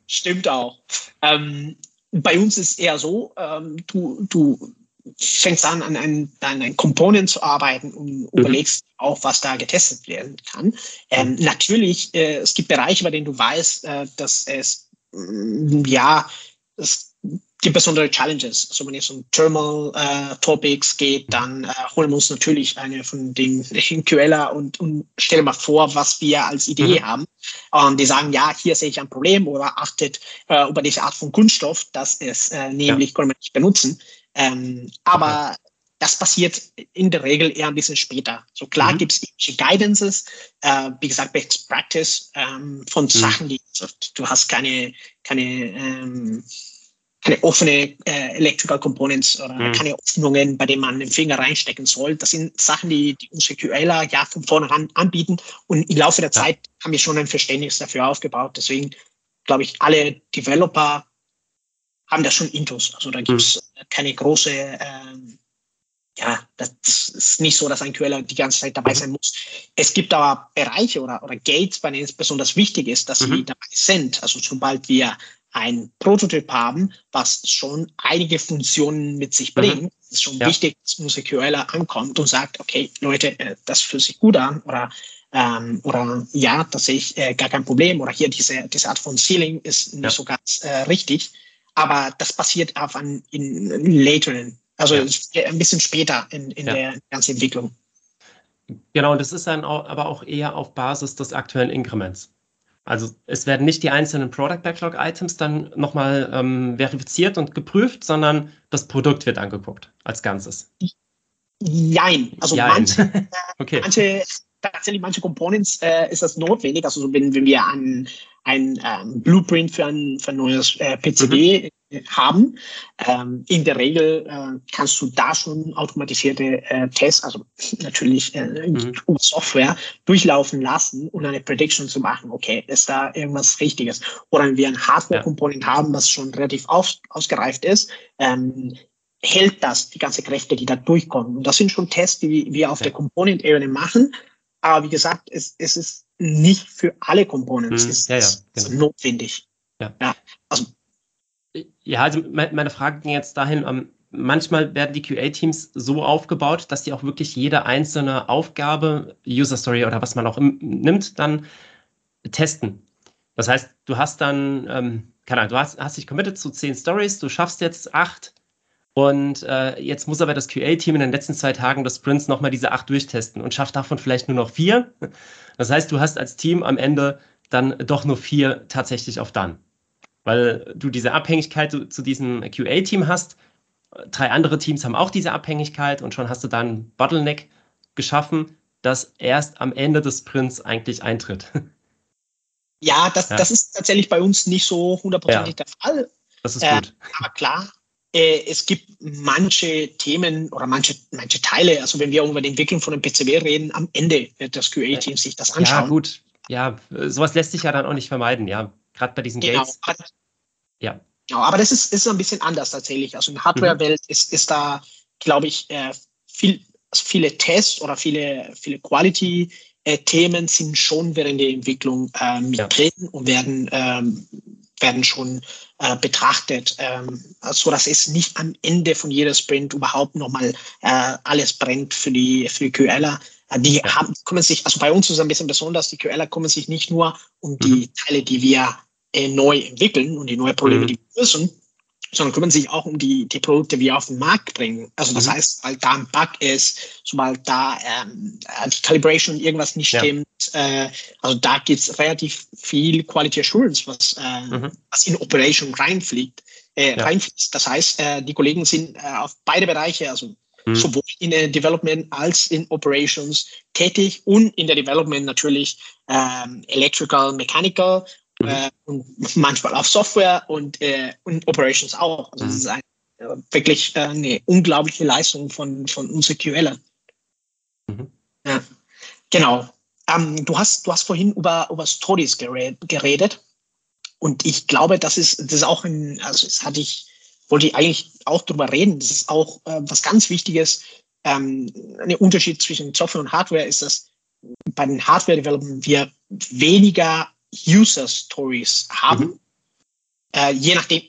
Stimmt auch. Ähm, bei uns ist es eher so, ähm, du, du fängst an, an einem, an einem Component zu arbeiten und mhm. überlegst auch, was da getestet werden kann. Ähm. Natürlich, äh, es gibt Bereiche, bei denen du weißt, äh, dass es, mm, ja, es gibt besondere Challenges. Also wenn es um Thermal äh, Topics geht, dann äh, holen wir uns natürlich eine von den QLer und, und stellen mal vor, was wir als Idee mhm. haben. Und die sagen, ja, hier sehe ich ein Problem oder achtet äh, über diese Art von Kunststoff, das es äh, nämlich ja. können wir nicht benutzen. Ähm, aber okay. das passiert in der Regel eher ein bisschen später. So klar mhm. gibt es Guidances, äh, wie gesagt, Best Practice ähm, von mhm. Sachen, die du hast keine, keine ähm, keine offene äh, Electrical Components oder mhm. keine Öffnungen, bei denen man den Finger reinstecken soll. Das sind Sachen, die, die unsere QLer ja von vornherein anbieten. Und im Laufe der ja. Zeit haben wir schon ein Verständnis dafür aufgebaut. Deswegen glaube ich, alle Developer haben da schon Intus. Also da gibt es mhm. keine große, ähm, ja, das ist nicht so, dass ein QLer die ganze Zeit dabei mhm. sein muss. Es gibt aber Bereiche oder, oder Gates, bei denen es besonders wichtig ist, dass mhm. sie dabei sind. Also sobald wir ein Prototyp haben, was schon einige Funktionen mit sich mhm. bringt, mhm. ist schon ja. wichtig, dass unser QLer ankommt und sagt, okay, Leute, äh, das fühlt sich gut an oder ähm, oder ja, da sehe ich äh, gar kein Problem oder hier diese, diese Art von Ceiling ist nicht ja. so ganz äh, richtig. Aber das passiert auf an, in, in lateren, also ja. ein bisschen später in, in der ganzen Entwicklung. Genau, und das ist dann auch, aber auch eher auf Basis des aktuellen Inkrements. Also es werden nicht die einzelnen Product Backlog Items dann nochmal ähm, verifiziert und geprüft, sondern das Produkt wird angeguckt als Ganzes. Jein. Also Jein. Manche, äh, okay. manche, tatsächlich manche Components äh, ist das notwendig. Also so, wenn, wenn wir an ein ähm, Blueprint für ein, für ein neues äh, PCB mhm haben. Ähm, in der Regel äh, kannst du da schon automatisierte äh, Tests, also natürlich äh, mhm. Software, durchlaufen lassen, um eine Prediction zu machen, okay, ist da irgendwas Richtiges? Oder wenn wir ein Hardware-Komponent ja. haben, was schon relativ aus, ausgereift ist, ähm, hält das die ganze Kräfte, die da durchkommen. Und das sind schon Tests, die wir auf ja. der Component-Ebene machen. Aber wie gesagt, es, es ist nicht für alle Components mhm. ist, ja, genau. notwendig. Ja. ja. Also ja, also meine Frage ging jetzt dahin, ähm, manchmal werden die QA-Teams so aufgebaut, dass die auch wirklich jede einzelne Aufgabe, User Story oder was man auch nimmt, dann testen. Das heißt, du hast dann, ähm, keine Ahnung, du hast, hast dich committed zu zehn Stories, du schaffst jetzt acht und äh, jetzt muss aber das QA-Team in den letzten zwei Tagen des Sprints nochmal diese acht durchtesten und schafft davon vielleicht nur noch vier. Das heißt, du hast als Team am Ende dann doch nur vier tatsächlich auf dann weil du diese Abhängigkeit zu, zu diesem QA-Team hast. Drei andere Teams haben auch diese Abhängigkeit und schon hast du dann Bottleneck geschaffen, das erst am Ende des Sprints eigentlich eintritt. Ja, das, ja. das ist tatsächlich bei uns nicht so hundertprozentig ja. der Fall. Das ist gut. Äh, aber klar, äh, es gibt manche Themen oder manche, manche Teile, also wenn wir über die Entwicklung von einem PCB reden, am Ende wird das QA-Team sich das anschauen. Ja, gut. Ja, sowas lässt sich ja dann auch nicht vermeiden, ja. Gerade bei diesen genau. Gates. Ja. Genau, aber das ist, ist ein bisschen anders tatsächlich. Also in der Hardware-Welt mhm. ist, ist da, glaube ich, äh, viel, also viele Tests oder viele, viele Quality-Themen sind schon während der Entwicklung äh, mit ja. drin und werden, ähm, werden schon äh, betrachtet, ähm, so dass es nicht am Ende von jeder Sprint überhaupt nochmal äh, alles brennt für die, für die QLer. Äh, die ja. haben, kümmern sich, also bei uns ist es ein bisschen besonders, die QLer kümmern sich nicht nur um die mhm. Teile, die wir äh, neu entwickeln und die neue Probleme, mhm. die lösen, sondern kümmern sich auch um die, die Produkte, die wir auf den Markt bringen. Also das mhm. heißt, weil da ein Bug ist, sobald da ähm, äh, die Calibration irgendwas nicht ja. stimmt, äh, also da gibt es relativ viel Quality Assurance, was, äh, mhm. was in Operation reinfliegt, äh, ja. reinfließt. Das heißt, äh, die Kollegen sind äh, auf beide Bereiche, also mhm. sowohl in der Development als in Operations tätig und in der Development natürlich ähm, Electrical, Mechanical Mhm. Äh, und manchmal auf Software und, äh, und Operations auch. Also mhm. das ist ein, äh, wirklich äh, eine unglaubliche Leistung von, von unseren QLern. Mhm. Ja, genau. ähm, du, hast, du hast vorhin über, über Stories geredet. Und ich glaube, das ist, das ist auch ein, also das hatte ich, wollte ich eigentlich auch drüber reden. Das ist auch äh, was ganz Wichtiges. Ähm, ein Unterschied zwischen Software und Hardware ist, dass bei den Hardware-Development wir weniger User-Stories haben. Mhm. Äh, je nachdem,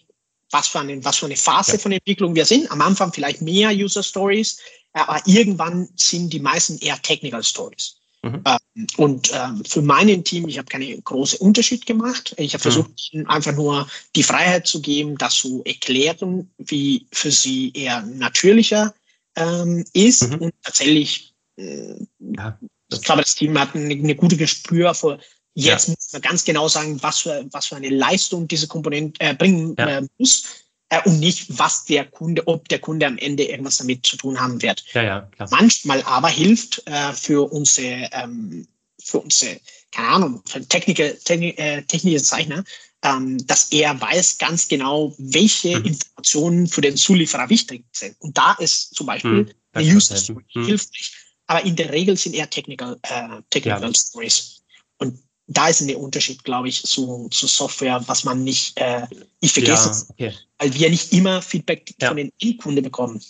was für eine, was für eine Phase ja. von Entwicklung wir sind. Am Anfang vielleicht mehr User Stories, aber irgendwann sind die meisten eher Technical Stories. Mhm. Ähm, und ähm, für meinen Team, ich habe keinen großen Unterschied gemacht. Ich habe mhm. versucht, mhm. einfach nur die Freiheit zu geben, das zu erklären, wie für sie eher natürlicher ähm, ist. Mhm. Und tatsächlich, äh, ja, ich glaube, das Team hat eine, eine gute Gespür für Jetzt ja. muss man ganz genau sagen, was für, was für eine Leistung diese Komponente äh, bringen ja. äh, muss äh, und nicht, was der Kunde, ob der Kunde am Ende irgendwas damit zu tun haben wird. Ja, ja, klar. Manchmal aber hilft äh, für unsere, ähm, für unsere, keine Ahnung, für Techniker, Technik, äh, technische Zeichner, ähm, dass er weiß ganz genau, welche mhm. Informationen für den Zulieferer wichtig sind. Und da ist zum Beispiel mhm. eine User Story mhm. hilfreich. Aber in der Regel sind eher Technical, äh, Technical. Stories. Und da ist ein Unterschied, glaube ich, zu, zu Software, was man nicht, äh, ich vergesse ja, okay. weil wir nicht immer Feedback ja. von den Endkunden bekommen.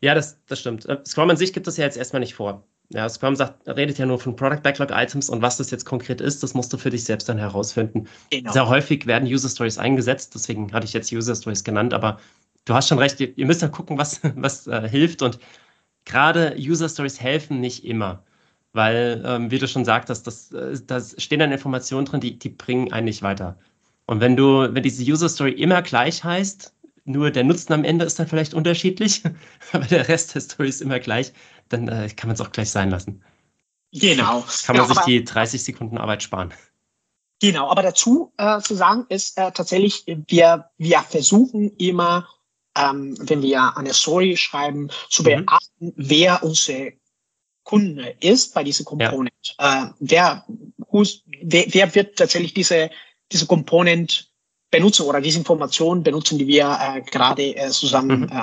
Ja, das, das stimmt. Äh, Scrum an sich gibt das ja jetzt erstmal nicht vor. Ja, Scrum sagt, redet ja nur von Product Backlog Items und was das jetzt konkret ist, das musst du für dich selbst dann herausfinden. Genau. Sehr häufig werden User Stories eingesetzt, deswegen hatte ich jetzt User Stories genannt, aber du hast schon recht, ihr, ihr müsst dann gucken, was, was äh, hilft und gerade User Stories helfen nicht immer. Weil, ähm, wie du schon sagtest, das, äh, das stehen dann Informationen drin, die, die bringen einen nicht weiter. Und wenn du, wenn diese User Story immer gleich heißt, nur der Nutzen am Ende ist dann vielleicht unterschiedlich, aber der Rest der Story ist immer gleich, dann äh, kann man es auch gleich sein lassen. Genau. Kann man genau, sich die 30 Sekunden Arbeit sparen. Genau, aber dazu äh, zu sagen ist äh, tatsächlich, wir, wir versuchen immer, ähm, wenn wir eine Story schreiben, zu mhm. beachten, mhm. wer unsere Kunde ist bei dieser Komponente. Ja. Äh, wer, wer, wer wird tatsächlich diese, diese Komponente benutzen oder diese Information benutzen, die wir äh, gerade äh, zusammen mhm. äh,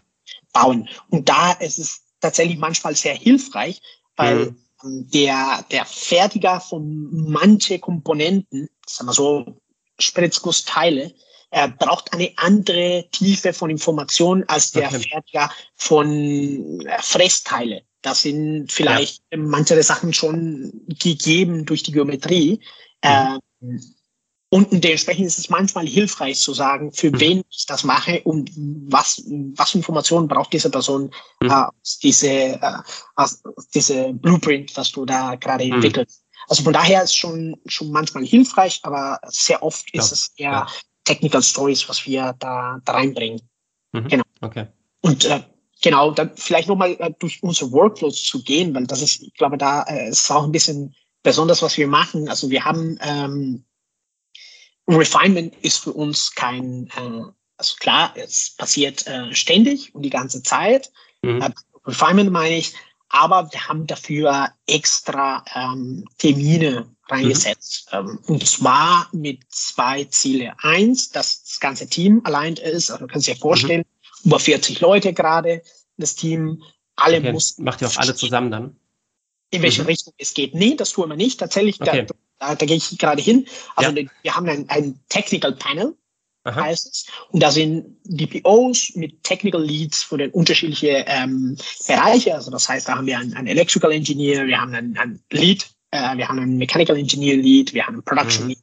bauen. Und da ist es tatsächlich manchmal sehr hilfreich, weil mhm. der, der Fertiger von manche Komponenten, sagen wir so, Spritzgussteile, er braucht eine andere Tiefe von Information als der okay. Fertiger von äh, Fressteile. Das sind vielleicht ja. manche Sachen schon gegeben durch die Geometrie. Mhm. Ähm, und dementsprechend ist es manchmal hilfreich zu sagen, für mhm. wen ich das mache und was, was Informationen braucht diese Person mhm. äh, aus diese, äh, aus diese Blueprint, was du da gerade mhm. entwickelst. Also von daher ist es schon, schon manchmal hilfreich, aber sehr oft ja. ist es eher ja. Technical Stories, was wir da, da reinbringen. Mhm. Genau. Okay. Und äh, Genau, dann vielleicht nochmal äh, durch unsere Workflows zu gehen, weil das ist, ich glaube, da äh, ist auch ein bisschen besonders, was wir machen. Also wir haben ähm, Refinement ist für uns kein, äh, also klar, es passiert äh, ständig und die ganze Zeit. Mhm. Äh, Refinement meine ich, aber wir haben dafür extra ähm, Termine reingesetzt. Mhm. Ähm, und zwar mit zwei Ziele. Eins, dass das ganze Team allein ist, also du kannst dir vorstellen, mhm über 40 Leute gerade, das Team. Alle okay. mussten. Macht ihr auch alle zusammen dann? In welche mhm. Richtung es geht. Nee, das tun wir nicht. Tatsächlich, okay. da, da, da, gehe ich gerade hin. Also ja. wir haben ein, ein Technical Panel, Aha. heißt es. Und da sind DPOs mit Technical Leads für den unterschiedlichen ähm, Bereiche. Also das heißt, da haben wir einen, einen Electrical Engineer, wir haben einen, einen Lead, äh, wir haben einen Mechanical Engineer Lead, wir haben einen Production mhm. Lead.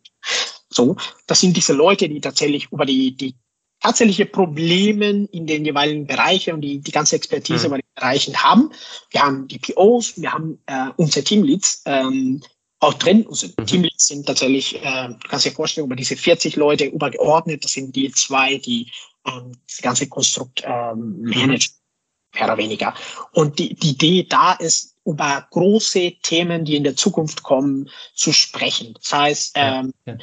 So, das sind diese Leute, die tatsächlich über die, die tatsächliche Probleme in den jeweiligen Bereichen und die, die ganze Expertise mhm. bei den Bereichen haben. Wir haben die POs, wir haben äh, unsere Teamleads ähm, auch drin. Unsere mhm. Teamleads sind tatsächlich, äh, du kannst dir vorstellen, über diese 40 Leute übergeordnet, das sind die zwei, die ähm, das ganze Konstrukt ähm, mhm. managen, mehr oder weniger. Und die, die Idee da ist, über große Themen, die in der Zukunft kommen, zu sprechen. Das heißt, ähm, ja, ja.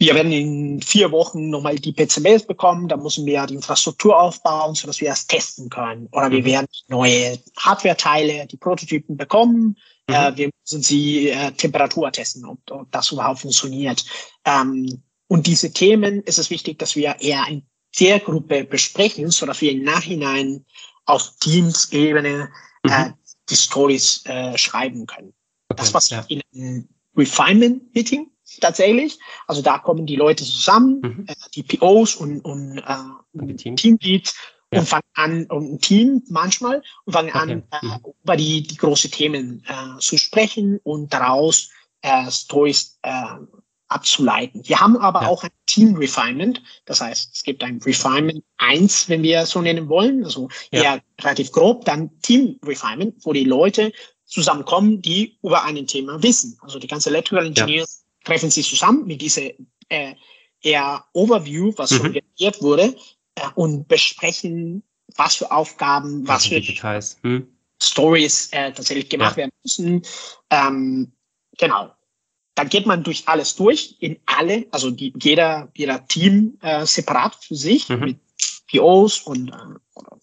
Wir werden in vier Wochen nochmal die PCBs bekommen, da müssen wir die Infrastruktur aufbauen, sodass wir das testen können. Oder wir mhm. werden neue Hardware-Teile, die Prototypen bekommen. Mhm. Äh, wir müssen sie äh, Temperatur testen, ob, ob das überhaupt funktioniert. Ähm, und diese Themen ist es wichtig, dass wir eher in der Gruppe besprechen, sodass wir im Nachhinein auf Teams-Ebene äh, mhm. die Stories äh, schreiben können. Okay, das passiert ja. in einem Refinement-Meeting tatsächlich. Also da kommen die Leute zusammen, mhm. äh, die POs und, und, äh, und Team. Teamleads ja. und fangen an, und ein Team manchmal, und fangen okay. an, äh, mhm. über die, die großen Themen äh, zu sprechen und daraus äh, Stories äh, abzuleiten. Wir haben aber ja. auch ein Team Refinement. Das heißt, es gibt ein Refinement 1, wenn wir so nennen wollen, also ja. eher relativ grob, dann Team Refinement, wo die Leute zusammenkommen, die über ein Thema wissen. Also die ganze Electrical Engineers. Treffen sich zusammen mit dieser äh, eher Overview, was mhm. schon generiert wurde, äh, und besprechen, was für Aufgaben, was für Details. Hm. Stories äh, tatsächlich gemacht werden müssen. Ähm, genau dann geht man durch alles durch, in alle, also die, jeder, jeder Team äh, separat für sich, mhm. mit POs und äh, oder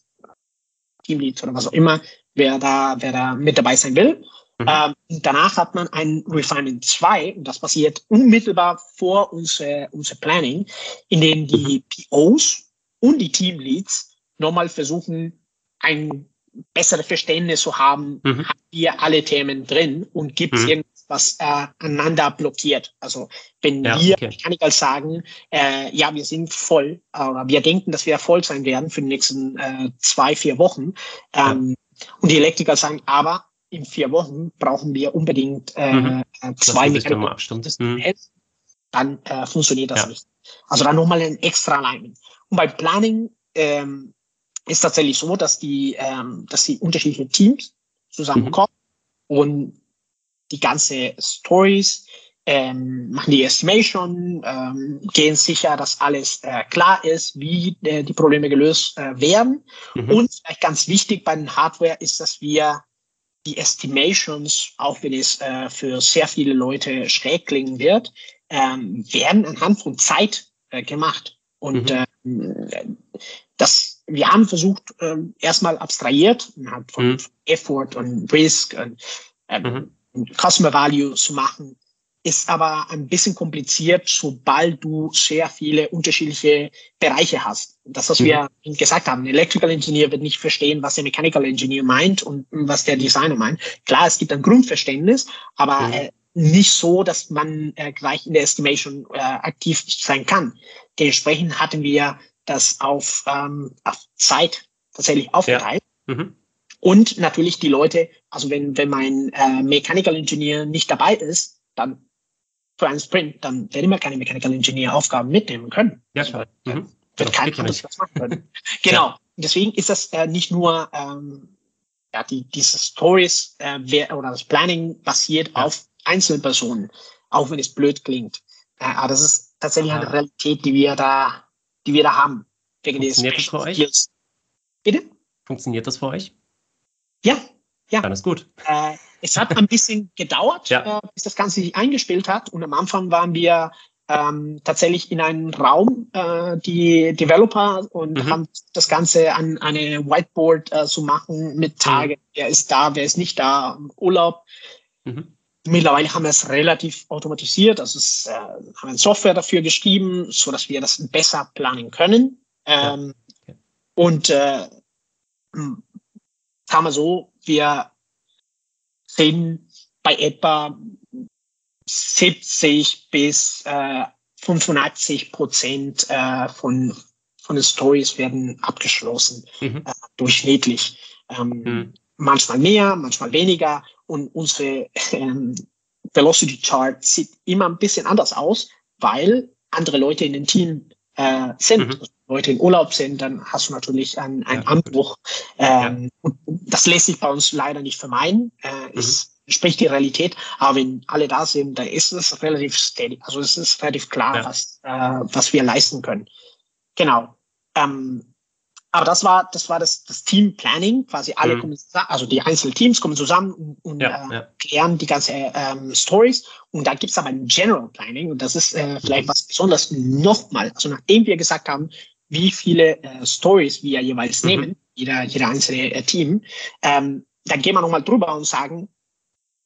Teamleads oder was auch immer, wer da, wer da mit dabei sein will. Mhm. Ähm, danach hat man ein Refinement 2 und das passiert unmittelbar vor unser, unser Planning, in dem die mhm. POs und die Teamleads nochmal versuchen, ein besseres Verständnis zu haben, mhm. haben wir alle Themen drin und gibt es mhm was äh, einander blockiert. Also wenn ja, wir okay. Mechaniker sagen, äh, ja, wir sind voll, aber wir denken, dass wir voll sein werden für die nächsten äh, zwei, vier Wochen. Ähm, ja. Und die Elektriker sagen, aber in vier Wochen brauchen wir unbedingt äh, mhm. Äh, zwei Mechaniker. Mhm. Dann äh, funktioniert das ja. nicht. Also dann nochmal ein extra Alignment. Und beim Planning ähm, ist tatsächlich so, dass die, ähm, dass die unterschiedlichen Teams zusammenkommen mhm. und die ganze Stories, ähm, machen die Estimation, ähm, gehen sicher, dass alles äh, klar ist, wie äh, die Probleme gelöst äh, werden. Mhm. Und vielleicht ganz wichtig bei den Hardware ist, dass wir die Estimations, auch wenn es äh, für sehr viele Leute schräg klingen wird, ähm, werden anhand von Zeit äh, gemacht. Und mhm. äh, das, wir haben versucht, äh, erstmal abstrahiert, von mhm. Effort und Risk und ähm, mhm. Customer Value zu machen, ist aber ein bisschen kompliziert, sobald du sehr viele unterschiedliche Bereiche hast. Das, was mhm. wir gesagt haben, ein Electrical Engineer wird nicht verstehen, was der Mechanical Engineer meint und was der Designer meint. Klar, es gibt ein Grundverständnis, aber mhm. äh, nicht so, dass man äh, gleich in der Estimation äh, aktiv sein kann. Dementsprechend hatten wir das auf, ähm, auf Zeit tatsächlich aufgeteilt. Ja. Mhm. Und natürlich die Leute, also wenn, wenn mein äh, Mechanical Engineer nicht dabei ist, dann für einen Sprint, dann werden wir keine Mechanical Engineer Aufgaben mitnehmen können. Ja, klar. Mhm. Wird kein anderes was machen können. genau. Ja. Deswegen ist das äh, nicht nur ähm, ja, die, diese Stories äh, wer, oder das Planning basiert ja. auf Einzelpersonen, auch wenn es blöd klingt. Äh, aber das ist tatsächlich eine Realität, die wir da, die wir da haben. Wegen Funktioniert das für euch? Bitte? Funktioniert das für euch? Ja, ja. Dann ist gut. Äh, es hat ein bisschen gedauert, ja. äh, bis das Ganze sich eingespielt hat. Und am Anfang waren wir ähm, tatsächlich in einem Raum, äh, die Developer, und mhm. haben das Ganze an eine Whiteboard äh, zu machen mit Tagen. Mhm. Wer ist da, wer ist nicht da, Urlaub. Mhm. Mittlerweile haben wir es relativ automatisiert. Also es, äh, haben eine Software dafür geschrieben, so dass wir das besser planen können. Ähm, ja. okay. Und äh, sagen wir so, wir sind bei etwa 70 bis äh, 85 Prozent äh, von, von den Stories werden abgeschlossen, mhm. äh, durchschnittlich. Ähm, mhm. Manchmal mehr, manchmal weniger. Und unsere ähm, Velocity Chart sieht immer ein bisschen anders aus, weil andere Leute in dem Team äh, sind. Mhm. Leute in Urlaub sind, dann hast du natürlich einen, einen ja, Anbruch. Ähm, ja. das lässt sich bei uns leider nicht vermeiden. Äh, mhm. Es spricht die Realität, aber wenn alle da sind, dann ist es relativ steady. Also es ist relativ klar, ja. was, äh, was wir leisten können. Genau. Ähm, aber das war, das war das, das Team Planning, quasi alle mhm. kommen zusammen, also die einzelnen Teams kommen zusammen und, und ja, äh, ja. klären die ganze ähm, Stories. Und da gibt's aber ein General Planning und das ist äh, vielleicht was besonders nochmal. Also nachdem wir gesagt haben, wie viele äh, Stories wir jeweils mhm. nehmen, jeder, jeder einzelne äh, Team, ähm, dann gehen wir nochmal drüber und sagen,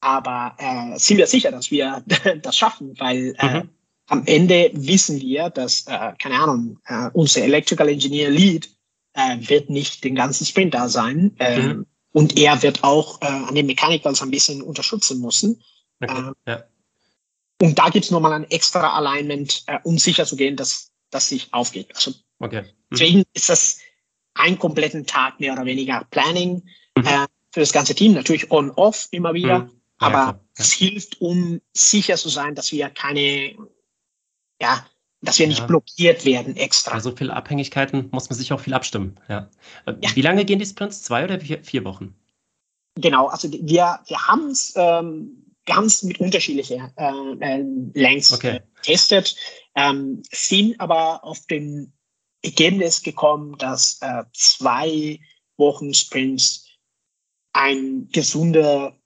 aber äh, sind wir sicher, dass wir das schaffen, weil äh, mhm. am Ende wissen wir, dass, äh, keine Ahnung, äh, unser Electrical Engineer Lead äh, wird nicht den ganzen Sprint da sein. Äh, mhm. und er wird auch äh, an den Mechanicals ein bisschen unterstützen müssen. Okay. Äh, ja. Und da gibt es nochmal ein extra Alignment, äh, um sicher zu gehen, dass das sich aufgeht. Also okay. Mhm. deswegen ist das ein kompletten Tag mehr oder weniger Planning mhm. äh, für das ganze Team. Natürlich on-off immer wieder, mhm. ja, aber ja, es hilft, um sicher zu sein, dass wir keine, ja, dass wir nicht ja. blockiert werden extra. so viele Abhängigkeiten muss man sich auch viel abstimmen. Ja. Äh, wie lange gehen die Sprints? Zwei oder vier, vier Wochen? Genau, also wir, wir haben es ähm, ganz mit unterschiedlichen äh, äh, Lengths okay. getestet, ähm, sind aber auf dem Ergebnis gekommen, dass äh, zwei Wochen Sprints ein gesunder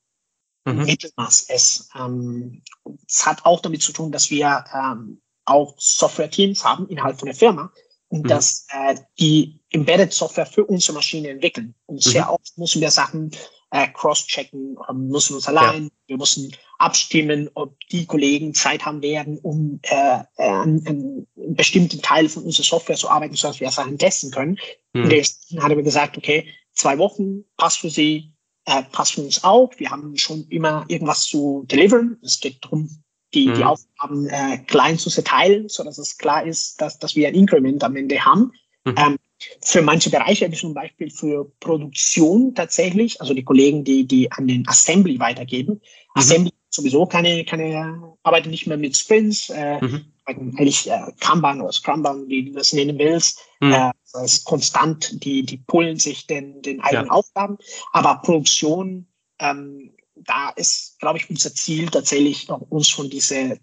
mhm. Mittelmaß ist. Ähm, es hat auch damit zu tun, dass wir ähm, auch Software-Teams haben innerhalb von der Firma und mhm. dass äh, die Embedded Software für unsere Maschine entwickeln. Und sehr mhm. oft müssen wir Sachen äh, cross-checken, müssen uns allein, ja. wir müssen abstimmen, ob die Kollegen Zeit haben werden, um äh, äh, an, an einen bestimmten Teil von unserer Software zu arbeiten, sodass wir Sachen testen können. Mhm. Und deswegen hat er mir gesagt, okay, zwei Wochen passt für Sie, äh, passt für uns auch. Wir haben schon immer irgendwas zu deliveren. Es geht darum, die, mhm. die Aufgaben äh, klein zu zerteilen, sodass es klar ist, dass, dass wir ein Increment am Ende haben. Mhm. Ähm, für manche Bereiche, wie zum Beispiel für Produktion tatsächlich, also die Kollegen, die, die an den Assembly weitergeben. Mhm. Assembly sowieso keine, keine, arbeiten nicht mehr mit Sprints, äh, mhm. eigentlich äh, Kanban oder Scrumban, wie du das nennen willst. Mhm. Äh, das ist konstant, die, die pullen sich den, den eigenen ja. Aufgaben. Aber Produktion, ähm, da ist, glaube ich, unser Ziel tatsächlich, uns von dieser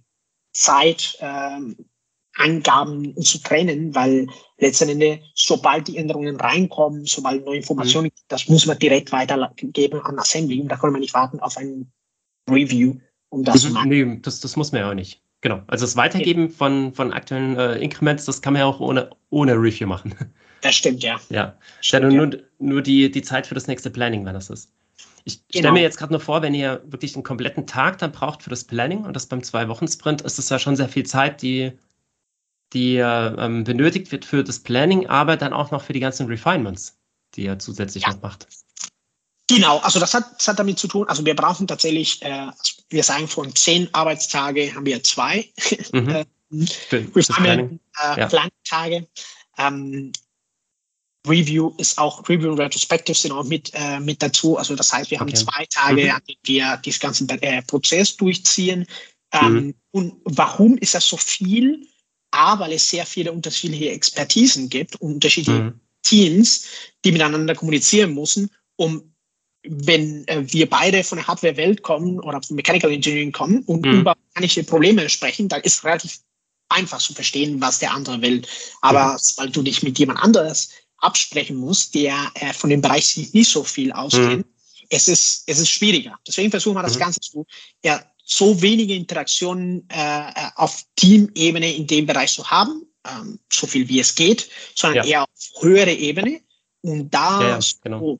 Zeit ähm, Angaben zu trennen, weil letztendlich, sobald die Änderungen reinkommen, sobald neue Informationen, mhm. das muss man direkt weitergeben an Assembly und da kann man nicht warten auf ein Review, um das mhm, zu machen. Nee, das, das muss man ja auch nicht. Genau. Also das Weitergeben okay. von, von aktuellen äh, Increments, das kann man ja auch ohne, ohne Review machen. Das stimmt, ja. Ja. Stimmt, nur, ja. nur die, die Zeit für das nächste Planning, wenn das ist. Ich genau. stelle mir jetzt gerade nur vor, wenn ihr wirklich einen kompletten Tag dann braucht für das Planning und das beim Zwei-Wochen-Sprint, ist das ja schon sehr viel Zeit, die die ähm, benötigt wird für das Planning, aber dann auch noch für die ganzen Refinements, die er zusätzlich ja. noch macht. Genau, also das hat, das hat damit zu tun, also wir brauchen tatsächlich, äh, wir sagen von zehn Arbeitstage haben wir zwei mhm. äh, Refinement, äh, ja. Plantage. Ähm, Review ist auch, Review und Retrospective sind auch mit, äh, mit dazu. Also das heißt, wir haben okay. zwei Tage, mhm. an denen wir diesen ganzen äh, Prozess durchziehen. Ähm, mhm. Und warum ist das so viel? A, weil es sehr viele unterschiedliche Expertisen gibt und unterschiedliche mhm. Teams, die miteinander kommunizieren müssen, um wenn äh, wir beide von der Hardware-Welt kommen oder von Mechanical Engineering kommen und mhm. über mechanische Probleme sprechen, dann ist relativ einfach zu verstehen, was der andere will. Aber mhm. weil du dich mit jemand anderes absprechen musst, der äh, von dem Bereich sich nicht so viel auskennt, mhm. es ist, es ist schwieriger. Deswegen versuchen wir das mhm. Ganze zu ja, so wenige Interaktionen äh, äh, auf Teamebene in dem Bereich zu haben, ähm, so viel wie es geht, sondern ja. eher auf höhere Ebene und da ja, ja, genau. so,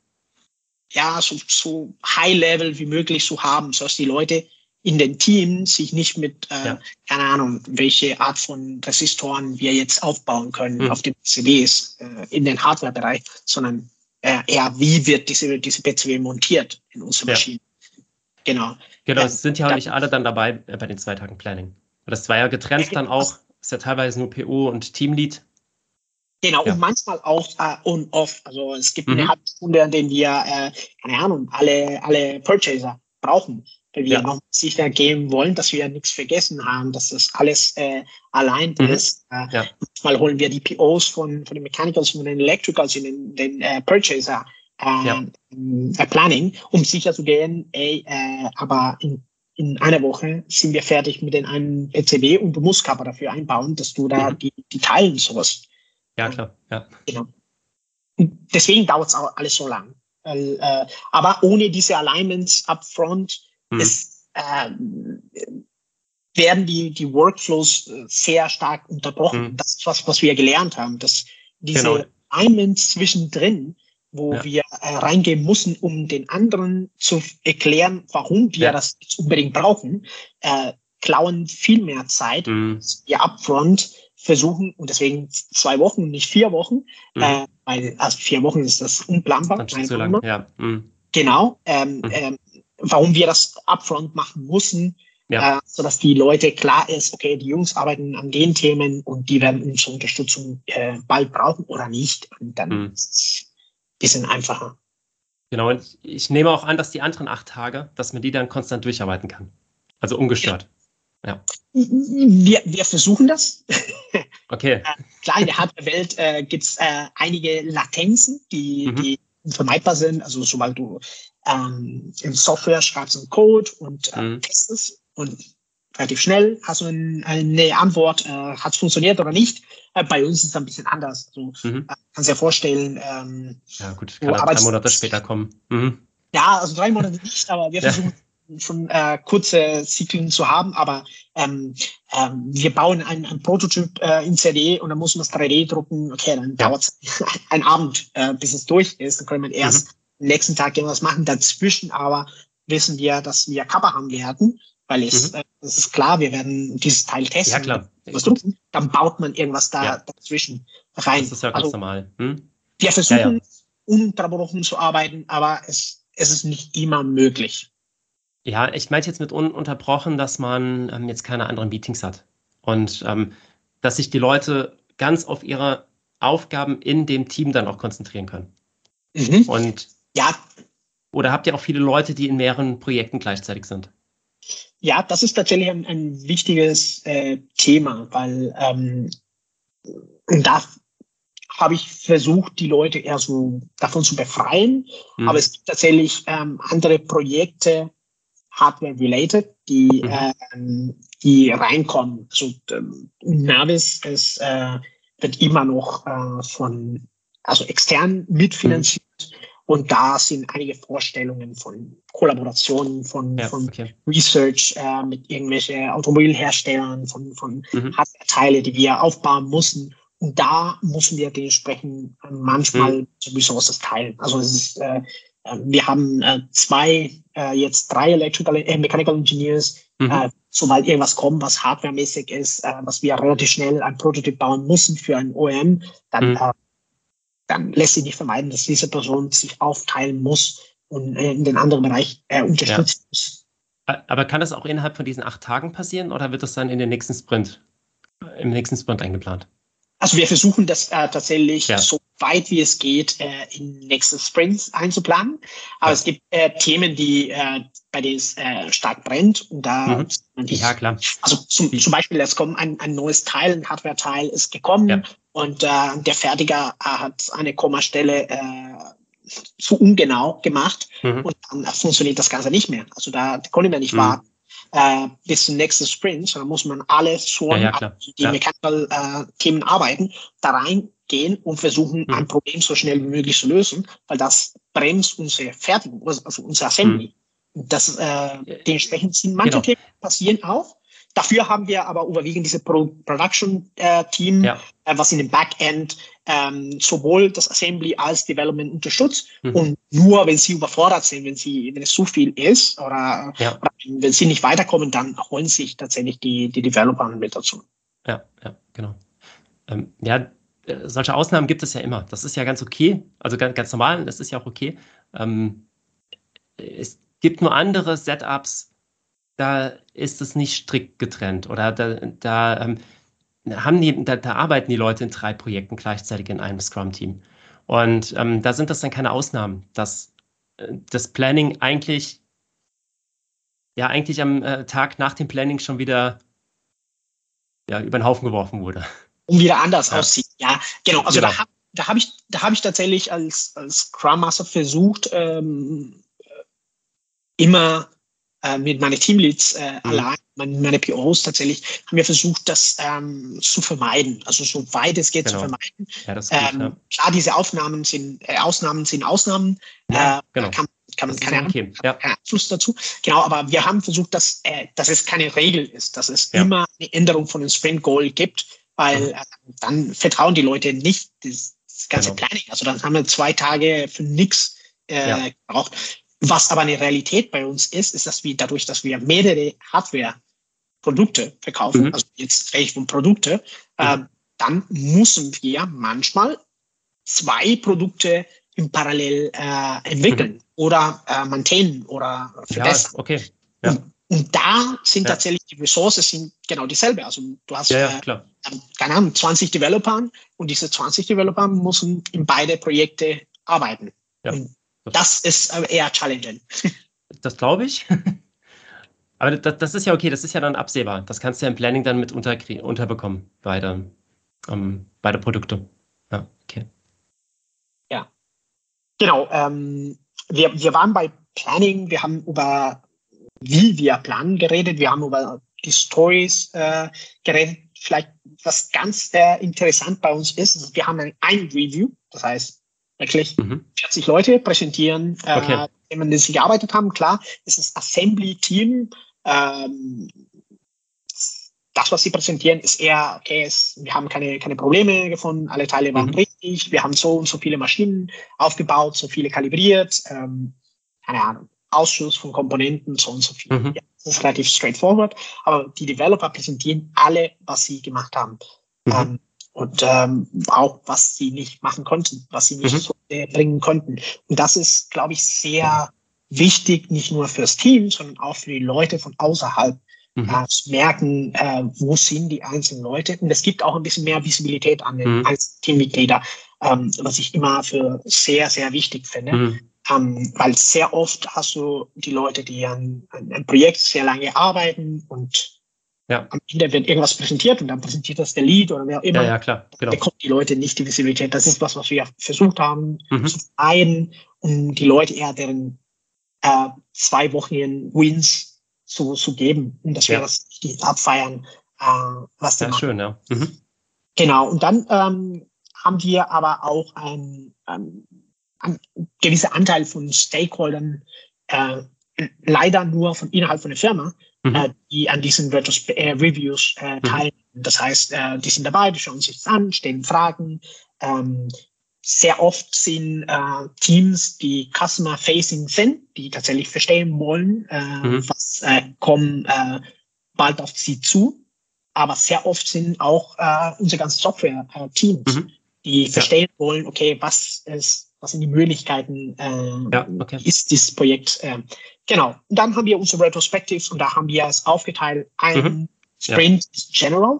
ja, so, so high level wie möglich zu haben, sodass die Leute in den Teams sich nicht mit, äh, keine Ahnung, welche Art von Resistoren wir jetzt aufbauen können mhm. auf den PCBs äh, in den Hardware-Bereich, sondern äh, eher, wie wird diese, diese PCB montiert in unsere Maschinen. Genau. Genau, es sind ja auch nicht alle dann dabei äh, bei den zwei Tagen Planning. Das war ja getrennt dann auch, ist ja teilweise nur PO und Teamlead. Genau, ja. und manchmal auch äh, on-off. Also es gibt mhm. eine Halbstunde, an denen wir, äh, keine Ahnung, alle, alle Purchaser brauchen, weil wir ja. noch sicher gehen wollen, dass wir nichts vergessen haben, dass das alles äh, allein mhm. ist. Äh, ja. Manchmal holen wir die POs von, von den Mechanicals, von den Electricals in den, den äh, Purchaser äh, ja. äh, Planning, um sicher zu gehen, ey, äh, aber in, in einer Woche sind wir fertig mit den einen ECB und du musst Kappa dafür einbauen, dass du da mhm. die, die Teilen sowas. Ja, klar, ja. Genau. Und deswegen dauert es auch alles so lang. Äh, aber ohne diese Alignments upfront mhm. ist, äh, werden die, die Workflows äh, sehr stark unterbrochen. Mhm. Das ist was, was wir gelernt haben, dass diese genau. Alignments zwischendrin wo ja. wir äh, reingehen müssen, um den anderen zu erklären, warum wir ja. das jetzt unbedingt brauchen, äh, klauen viel mehr Zeit, mhm. wir upfront versuchen und deswegen zwei Wochen, nicht vier Wochen, mhm. äh, weil also vier Wochen ist das unplanbar. Dann zu lang. Ja. Mhm. genau, ähm, mhm. ähm, warum wir das upfront machen mussten, ja. äh, sodass die Leute klar ist, okay, die Jungs arbeiten an den Themen und die werden unsere Unterstützung äh, bald brauchen oder nicht. Und dann bisschen einfacher. Genau, und ich nehme auch an, dass die anderen acht Tage, dass man die dann konstant durcharbeiten kann. Also ungestört. Ja. Wir, wir versuchen das. Okay. Äh, klar, in der Hardware-Welt äh, gibt es äh, einige Latenzen, die, mhm. die vermeidbar sind. Also sobald du ähm, in Software schreibst einen Code und äh, mhm. testest und relativ schnell hast du ein, eine Antwort, äh, hat es funktioniert oder nicht. Äh, bei uns ist es ein bisschen anders. Also, mhm. äh, kannst dir vorstellen. Ähm, ja gut, kann drei Monate später kommen. Mhm. Ja, also drei Monate nicht, aber wir versuchen schon äh, kurze Zyklen zu haben, aber ähm, ähm, wir bauen ein, ein Prototyp äh, in CD und dann muss man das 3D drucken. Okay, dann ja. dauert es einen Abend, äh, bis es durch ist. Dann können wir erst mhm. nächsten Tag irgendwas machen. Dazwischen aber wissen wir, dass wir Kappa haben werden, weil es, mhm. äh, es ist klar, wir werden dieses Teil testen. Ja, klar. Was drucken, dann baut man irgendwas da ja. dazwischen rein. Das ist ja ganz also, normal. Hm? Wir versuchen, ja, ja. unterbrochen zu arbeiten, aber es, es ist nicht immer möglich. Ja, ich meinte jetzt mit ununterbrochen, dass man ähm, jetzt keine anderen Meetings hat und ähm, dass sich die Leute ganz auf ihre Aufgaben in dem Team dann auch konzentrieren können. Mhm. Und ja. Oder habt ihr auch viele Leute, die in mehreren Projekten gleichzeitig sind? Ja, das ist tatsächlich ein, ein wichtiges äh, Thema, weil ähm, da habe ich versucht, die Leute eher so davon zu befreien. Mhm. Aber es gibt tatsächlich ähm, andere Projekte, Hardware-related, die, mhm. ähm, die reinkommen. Also ähm, Navis ist, äh, wird immer noch äh, von also extern mitfinanziert. Mhm. Und da sind einige Vorstellungen von Kollaborationen, von, ja, von okay. Research äh, mit irgendwelchen Automobilherstellern, von, von mhm. Hardware-Teile, die wir aufbauen müssen. Und da müssen wir dementsprechend manchmal mhm. Resources teilen. Also es ist äh, ähm, wir haben äh, zwei, äh, jetzt drei Electrical, äh, Mechanical Engineers. Mhm. Äh, sobald irgendwas kommt, was hardwaremäßig ist, äh, was wir relativ schnell ein Prototyp bauen müssen für ein OEM, dann, mhm. äh, dann lässt sich nicht vermeiden, dass diese Person sich aufteilen muss und äh, in den anderen Bereich äh, unterstützen ja. muss. Aber kann das auch innerhalb von diesen acht Tagen passieren oder wird das dann in den nächsten Sprint, im nächsten Sprint eingeplant? Also wir versuchen das äh, tatsächlich ja. so weit wie es geht äh, in nächste Sprints einzuplanen. Aber ja. es gibt äh, Themen, die äh, bei denen es äh, stark brennt und da mhm. ja klar. Also zum, zum Beispiel es kommt ein, ein neues Teil, ein Hardware-Teil ist gekommen ja. und äh, der Fertiger äh, hat eine Kommastelle äh, zu ungenau gemacht mhm. und dann funktioniert das Ganze nicht mehr. Also da konnte man nicht mhm. warten äh, bis zum nächsten Sprint, sondern muss man alles schon, ja, ja, die. Mechanical-Themen äh, arbeiten, da reingehen und versuchen, mhm. ein Problem so schnell wie möglich zu lösen, weil das bremst unsere Fertigung, also unser Assembly. Mhm. Das, äh, dementsprechend sind manche genau. Themen passieren auch, Dafür haben wir aber überwiegend diese Pro Production-Team, äh, ja. äh, was in dem Backend ähm, sowohl das Assembly als Development unterstützt. Mhm. Und nur wenn sie überfordert sind, wenn sie, wenn es zu viel ist oder, ja. oder wenn sie nicht weiterkommen, dann holen sich tatsächlich die, die Developer mit dazu. Ja, ja, genau. Ähm, ja, solche Ausnahmen gibt es ja immer. Das ist ja ganz okay, also ganz, ganz normal, das ist ja auch okay. Ähm, es gibt nur andere Setups, da ist es nicht strikt getrennt oder da, da ähm, haben die, da, da, arbeiten die Leute in drei Projekten gleichzeitig in einem Scrum-Team. Und ähm, da sind das dann keine Ausnahmen, dass äh, das Planning eigentlich, ja, eigentlich am äh, Tag nach dem Planning schon wieder ja, über den Haufen geworfen wurde. Und wieder anders ja. aussieht. Ja, genau. Also genau. da habe da hab ich, da hab ich tatsächlich als, als Scrum Master versucht, ähm, immer äh, mit meinen Teamleads äh, mhm. allein, meine, meine POs tatsächlich, haben wir versucht, das ähm, zu vermeiden. Also so weit es geht genau. zu vermeiden. Ja, das gut, ähm, ja. Klar, diese Aufnahmen sind äh, Ausnahmen sind Ausnahmen. Ja, äh, genau. Kann, kann man keine, okay. ja. keinen Einfluss dazu. Genau, aber wir haben versucht, dass, äh, dass es keine Regel ist, dass es immer eine Änderung von dem Sprint Goal gibt, weil äh, dann vertrauen die Leute nicht das, das ganze genau. Planning. Also dann haben wir zwei Tage für nichts äh, ja. gebraucht. Was aber eine Realität bei uns ist, ist, dass wir dadurch, dass wir mehrere Hardware-Produkte verkaufen, mhm. also jetzt spreche ich von Produkte, mhm. äh, dann müssen wir manchmal zwei Produkte im Parallel äh, entwickeln. Mhm. oder äh, maintainen oder verbessern. Ja, okay. Ja. Und, da sind ja. tatsächlich die Ressourcen sind genau dieselbe. Also du hast ja, äh, keine Ahnung, 20 Developer und diese 20 Developer müssen in beide Projekte arbeiten. Und das ist eher challenging. Das glaube ich. Aber das, das, ist ja okay, das ist ja dann absehbar. Das kannst du ja im Planning dann mit unter, unterbekommen, beide, ähm, beide Produkte. Ja, okay. Ja, genau. Ähm, wir, wir waren bei Planning, wir haben über wie wir planen geredet, wir haben über die Stories äh, geredet. Vielleicht was ganz äh, interessant bei uns ist, wir haben ein, ein Review, das heißt wirklich mhm. 40 Leute präsentieren, äh, okay. Themen, die sie gearbeitet haben. Klar, es ist Assembly-Team. Ähm, das, was sie präsentieren, ist eher, okay, es, wir haben keine, keine Probleme gefunden, alle Teile waren mhm. richtig, wir haben so und so viele Maschinen aufgebaut, so viele kalibriert, ähm, keine Ahnung, Ausschuss von Komponenten, so und so viel. Mhm. Ja, das ist relativ straightforward, aber die Developer präsentieren alle, was sie gemacht haben. Mhm. Ähm, und ähm, auch was sie nicht machen konnten, was sie nicht mhm. so bringen konnten. Und das ist, glaube ich, sehr wichtig, nicht nur fürs Team, sondern auch für die Leute von außerhalb. Mhm. Äh, zu merken, äh, wo sind die einzelnen Leute. Und es gibt auch ein bisschen mehr Visibilität an den mhm. einzelnen Teammitglieder, ähm, was ich immer für sehr, sehr wichtig finde. Mhm. Ähm, weil sehr oft hast du die Leute, die an, an einem Projekt sehr lange arbeiten und ja. Am Ende wird irgendwas präsentiert und dann präsentiert das der Lead oder wer auch immer. Ja, ja klar. Genau. bekommt die Leute nicht die Visibilität. Das ist was, was wir versucht haben mhm. zu vermeiden, um die Leute eher deren äh, zwei Wochen Wins zu, zu geben. Und dass wir das die abfeiern, äh, was die ja, machen. schön, ja. Mhm. Genau. Und dann ähm, haben wir aber auch ein, ein, ein gewisser Anteil von Stakeholdern, äh, leider nur von innerhalb von der Firma, mhm. äh, die an diesen Retros äh, Reviews äh, mhm. teilnehmen. Mhm. Das heißt, äh, die sind dabei, die schauen sich das an, stellen Fragen. Ähm, sehr oft sind äh, Teams, die Customer-Facing sind, die tatsächlich verstehen wollen, äh, mhm. was kommen äh, bald auf sie zu. Aber sehr oft sind auch unsere ganzen Software-Teams, mhm. die verstehen wollen, okay, was ist, was sind die Möglichkeiten, äh, ja, okay. ist dieses Projekt äh, Genau. Und dann haben wir unsere Retrospectives und da haben wir es aufgeteilt. Ein mhm. Sprint ja. ist General,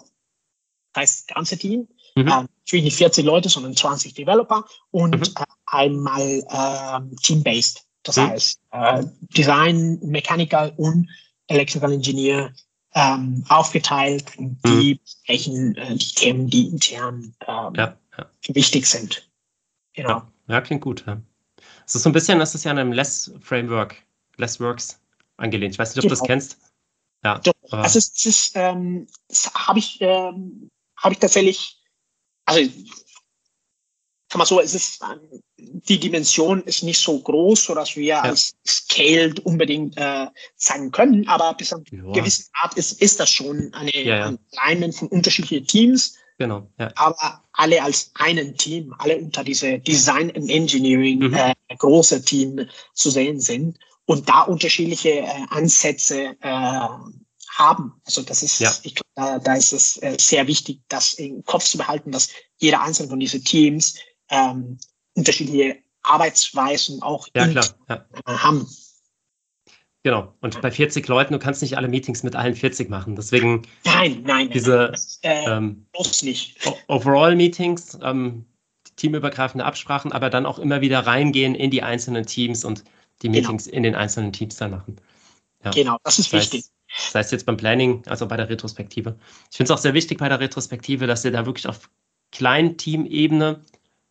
das heißt das ganze Team. Mhm. Ähm, natürlich nicht 40 Leute, sondern 20 Developer und mhm. äh, einmal äh, Team-based. Das mhm. heißt äh, Design, Mechanical und Electrical Engineer ähm, aufgeteilt und mhm. die besprechen äh, die Themen, die intern ähm, ja, ja. wichtig sind. Genau. Ja, klingt gut. Ja. Es ist so ein bisschen, das ist ja ein Less-Framework Less Works angelehnt. Ich weiß nicht, ob genau. du das genau. kennst. Ja. Doch, also es ist, ähm, habe ich, ähm, habe ich tatsächlich, also kann man so, es ist, ähm, die Dimension ist nicht so groß, sodass wir ja. als Scaled unbedingt äh, sagen können, aber bis zu einer gewissen Art ist, ist das schon eine, ja, ja. ein Alignment von unterschiedlichen Teams. Genau. Ja. Aber alle als einen Team, alle unter diese Design and Engineering mhm. äh, große Team zu sehen sind und da unterschiedliche äh, Ansätze äh, haben. Also das ist, ja. ich glaube, da, da ist es äh, sehr wichtig, das im Kopf zu behalten, dass jeder einzelne von diesen Teams ähm, unterschiedliche Arbeitsweisen auch ja, klar. Ja. Äh, haben. Genau. Und bei 40 Leuten, du kannst nicht alle Meetings mit allen 40 machen. Deswegen nein, nein, diese das, äh, ähm, nicht. Overall-Meetings, ähm, teamübergreifende Absprachen, aber dann auch immer wieder reingehen in die einzelnen Teams und die genau. Meetings genau. in den einzelnen Teams dann machen. Ja. Genau, das ist das wichtig. Heißt, das heißt jetzt beim Planning, also bei der Retrospektive. Ich finde es auch sehr wichtig bei der Retrospektive, dass ihr da wirklich auf Kleinteam-Ebene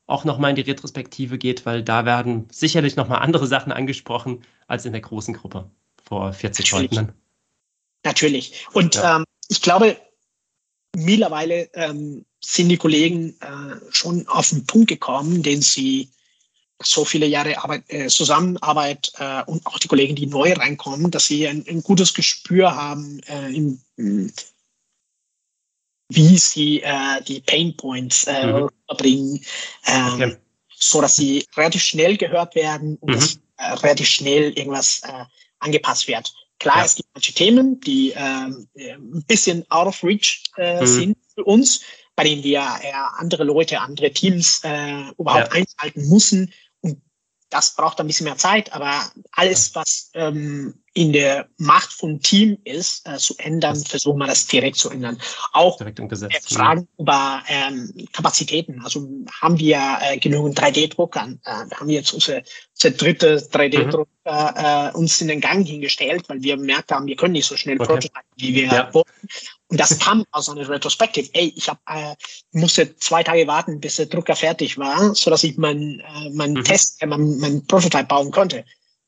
auch nochmal in die Retrospektive geht, weil da werden sicherlich nochmal andere Sachen angesprochen als in der großen Gruppe vor 40 Natürlich. Leuten. Natürlich. Und ja. ähm, ich glaube, mittlerweile ähm, sind die Kollegen äh, schon auf den Punkt gekommen, den sie so viele Jahre Arbeit, äh, Zusammenarbeit äh, und auch die Kollegen, die neu reinkommen, dass sie ein, ein gutes Gespür haben, äh, im, wie sie äh, die Pain Points äh, mhm. bringen, ähm, okay. so dass sie relativ schnell gehört werden und mhm. dass relativ schnell irgendwas angepasst wird. Klar, ja. es gibt manche Themen, die äh, ein bisschen out of reach äh, mhm. sind für uns, bei denen wir eher andere Leute, andere Teams äh, überhaupt ja. einschalten müssen das braucht ein bisschen mehr Zeit, aber alles, was ähm, in der Macht von Team ist, äh, zu ändern, versuchen wir das direkt zu ändern. Auch direkt umgesetzt. Äh, Fragen ja. über ähm, Kapazitäten. Also haben wir äh, genügend 3D-Drucker? Äh, haben wir jetzt unsere, unsere dritte 3D-Drucker mhm. äh, uns in den Gang hingestellt, weil wir bemerkt haben, wir können nicht so schnell okay. prototypen, wie wir ja. wollten. Und das kam aus einer Retrospektive. Ey, ich hab, äh, musste zwei Tage warten, bis der Drucker fertig war, so dass ich mein, äh, mein mhm. Test, äh, mein, mein Prototype bauen konnte.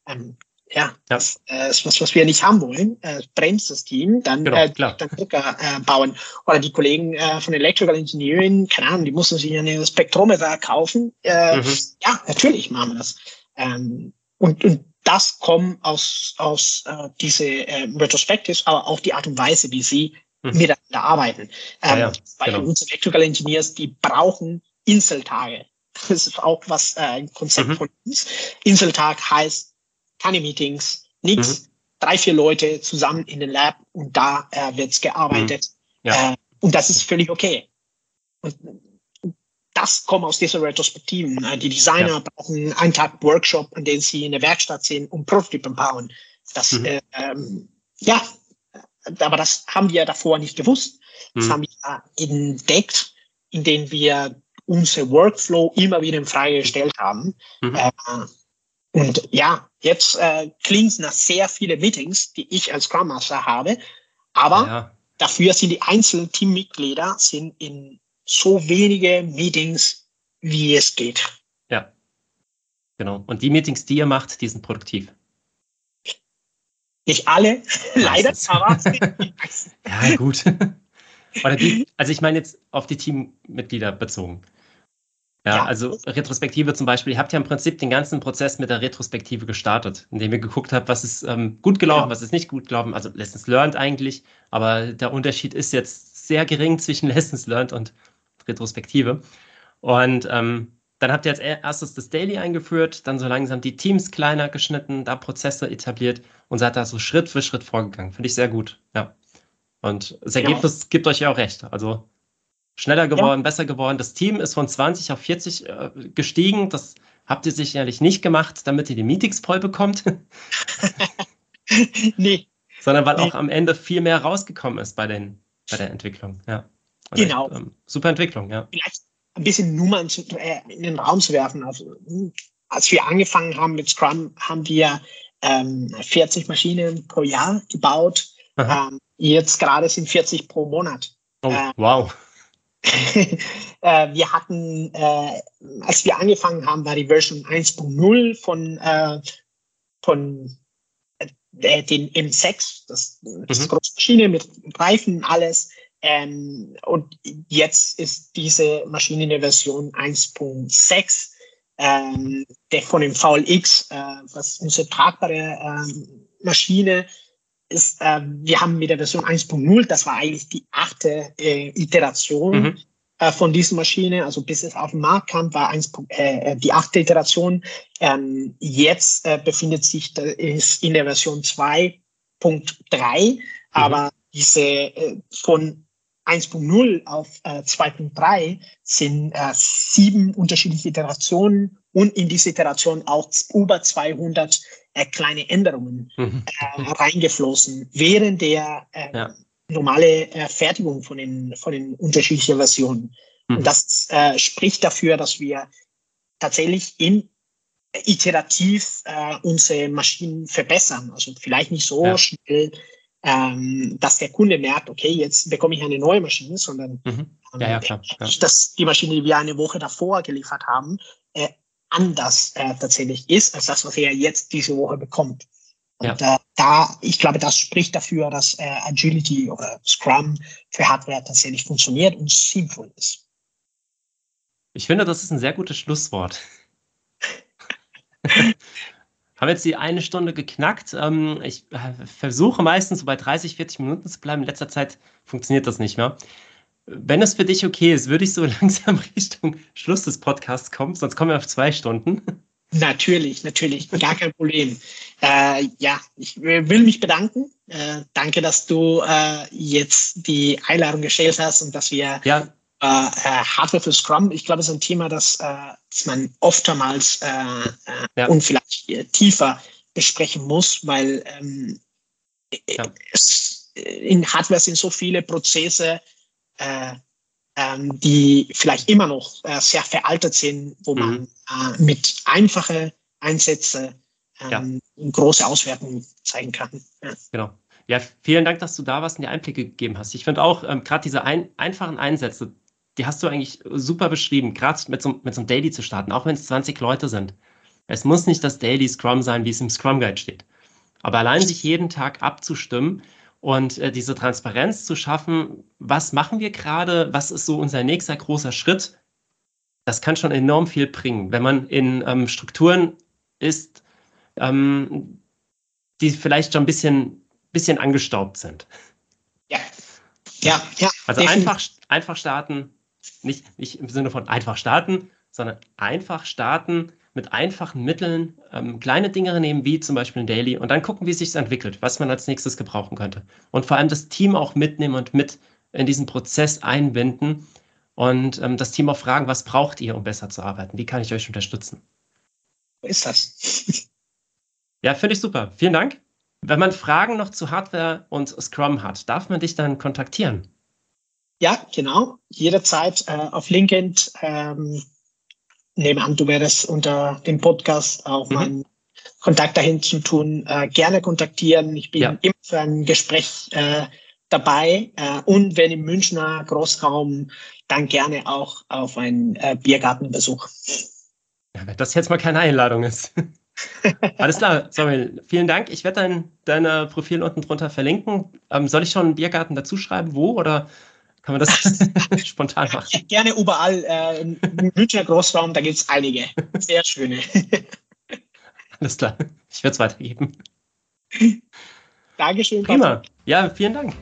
Ähm, ja, das äh, ist was, was wir nicht haben wollen. Äh, bremst das Team, dann, genau, äh, dann Drucker äh, bauen. Oder die Kollegen äh, von Electrical Engineering, keine Ahnung, die mussten sich eine Spektrometer kaufen. Äh, mhm. Ja, natürlich machen wir das. Ähm, und, und das kommt aus, aus äh, diese äh, Retrospectives, aber auch die Art und Weise, wie sie mhm. miteinander arbeiten. Ähm, ja, ja, weil genau. Electrical Engineers, die brauchen Inseltage. Das ist auch was äh, ein Konzept mhm. von uns. Inseltag heißt keine Meetings, nichts. Mhm. Drei, vier Leute zusammen in den Lab und da äh, wird's gearbeitet. Mhm. Ja. Äh, und das ist völlig okay. Und das kommt aus dieser Retrospektiven. Äh, die Designer ja. brauchen einen Tag Workshop, an dem sie in der Werkstatt sind und Prototypen bauen. Das, mhm. äh, ähm, ja, aber das haben wir davor nicht gewusst. Das mhm. haben wir entdeckt, indem wir unser Workflow immer wieder in Frage gestellt haben. Mhm. Äh, und ja, jetzt äh, klingt es nach sehr vielen Meetings, die ich als Scrum Master habe, aber ja. dafür sind die einzelnen Teammitglieder sind in so wenige Meetings, wie es geht. Ja, genau. Und die Meetings, die ihr macht, die sind produktiv. Nicht alle, leider, aber. ja, gut. Die, also ich meine jetzt auf die Teammitglieder bezogen. Ja, ja, also Retrospektive zum Beispiel, ihr habt ja im Prinzip den ganzen Prozess mit der Retrospektive gestartet, indem ihr geguckt habt, was ist ähm, gut gelaufen, ja. was ist nicht gut gelaufen, also Lessons Learned eigentlich, aber der Unterschied ist jetzt sehr gering zwischen Lessons Learned und Retrospektive. Und ähm, dann habt ihr als erstes das Daily eingeführt, dann so langsam die Teams kleiner geschnitten, da Prozesse etabliert und seid da so Schritt für Schritt vorgegangen. Finde ich sehr gut, ja. Und das Ergebnis ja. gibt euch ja auch recht. Also schneller geworden, ja. besser geworden. Das Team ist von 20 auf 40 äh, gestiegen. Das habt ihr sicherlich nicht gemacht, damit ihr die Meetings voll bekommt. nee. Sondern weil nee. auch am Ende viel mehr rausgekommen ist bei, den, bei der Entwicklung. Ja. Also genau. Echt, ähm, super Entwicklung, ja. Vielleicht ein bisschen Nummern zu, äh, in den Raum zu werfen. Also, als wir angefangen haben mit Scrum, haben wir ähm, 40 Maschinen pro Jahr gebaut. Ähm, jetzt gerade sind 40 pro Monat. Oh, äh, wow. äh, wir hatten, äh, als wir angefangen haben, war die Version 1.0 von, äh, von äh, den M6, das, das mhm. große Maschine mit Reifen, alles. Ähm, und jetzt ist diese Maschine in der Version 1.6, ähm, der von dem VLX, äh, was unsere tragbare ähm, Maschine ist, äh, wir haben mit der Version 1.0, das war eigentlich die achte äh, Iteration mhm. äh, von dieser Maschine, also bis es auf den Markt kam, war 1, äh, äh, die achte Iteration. Ähm, jetzt äh, befindet sich ist in der Version 2.3, mhm. aber diese äh, von 1.0 auf äh, 2.3 sind äh, sieben unterschiedliche Iterationen und in diese Iteration auch über 200 äh, kleine Änderungen mhm. äh, reingeflossen, während der äh, ja. normale äh, Fertigung von den, von den unterschiedlichen Versionen. Mhm. Und das äh, spricht dafür, dass wir tatsächlich in iterativ unsere Maschinen verbessern. Also vielleicht nicht so ja. schnell ähm, dass der Kunde merkt, okay, jetzt bekomme ich eine neue Maschine, sondern mhm. ja, ja, klar, ja. dass die Maschine, die wir eine Woche davor geliefert haben, äh, anders äh, tatsächlich ist als das, was er jetzt diese Woche bekommt. Und ja. äh, da, ich glaube, das spricht dafür, dass äh, Agility oder Scrum für Hardware tatsächlich funktioniert und sinnvoll ist. Ich finde, das ist ein sehr gutes Schlusswort. Haben jetzt die eine Stunde geknackt. Ähm, ich äh, versuche meistens so bei 30, 40 Minuten zu bleiben. In letzter Zeit funktioniert das nicht mehr. Wenn es für dich okay ist, würde ich so langsam Richtung Schluss des Podcasts kommen, sonst kommen wir auf zwei Stunden. Natürlich, natürlich, gar kein Problem. Äh, ja, ich will mich bedanken. Äh, danke, dass du äh, jetzt die Einladung gestellt hast und dass wir ja, äh, Hardware für Scrum, ich glaube, es ist ein Thema, das, äh, das man oftmals äh, äh, ja. und vielleicht tiefer besprechen muss, weil ähm, ja. es, in Hardware sind so viele Prozesse, äh, ähm, die vielleicht immer noch äh, sehr veraltet sind, wo mhm. man mit einfachen Einsätzen ähm, ja. große Auswertungen zeigen kann. Ja. Genau. Ja, vielen Dank, dass du da warst und die Einblicke gegeben hast. Ich finde auch ähm, gerade diese ein, einfachen Einsätze, die hast du eigentlich super beschrieben, gerade mit so, mit so einem Daily zu starten, auch wenn es 20 Leute sind. Es muss nicht das Daily Scrum sein, wie es im Scrum Guide steht. Aber allein sich jeden Tag abzustimmen und äh, diese Transparenz zu schaffen, was machen wir gerade, was ist so unser nächster großer Schritt, das kann schon enorm viel bringen. Wenn man in ähm, Strukturen ist, ähm, die vielleicht schon ein bisschen, bisschen angestaubt sind. Ja, ja, ja. Also einfach, einfach starten, nicht, nicht im Sinne von einfach starten, sondern einfach starten mit einfachen Mitteln, ähm, kleine Dinge nehmen, wie zum Beispiel ein Daily, und dann gucken, wie es sich entwickelt, was man als nächstes gebrauchen könnte. Und vor allem das Team auch mitnehmen und mit in diesen Prozess einbinden und ähm, das Team auch fragen, was braucht ihr, um besser zu arbeiten? Wie kann ich euch unterstützen? Wo ist das? Ja, finde ich super. Vielen Dank. Wenn man Fragen noch zu Hardware und Scrum hat, darf man dich dann kontaktieren? Ja, genau. Jederzeit äh, auf LinkedIn. Ähm, nehme an, du werdest unter dem Podcast auch mhm. meinen Kontakt dahin zu tun. Äh, gerne kontaktieren. Ich bin ja. immer für ein Gespräch äh, dabei. Äh, und wenn im Münchner Großraum, dann gerne auch auf einen äh, Biergartenbesuch. Ja, wenn das jetzt mal keine Einladung ist. Alles klar, Samuel, vielen Dank. Ich werde dein, dein Profil unten drunter verlinken. Ähm, soll ich schon einen Biergarten dazu schreiben? Wo oder kann man das spontan machen? Gerne überall. Äh, Im Münchner Großraum, da gibt es einige. Sehr schöne. Alles klar, ich werde es weitergeben. Dankeschön. Prima. Ja, vielen Dank.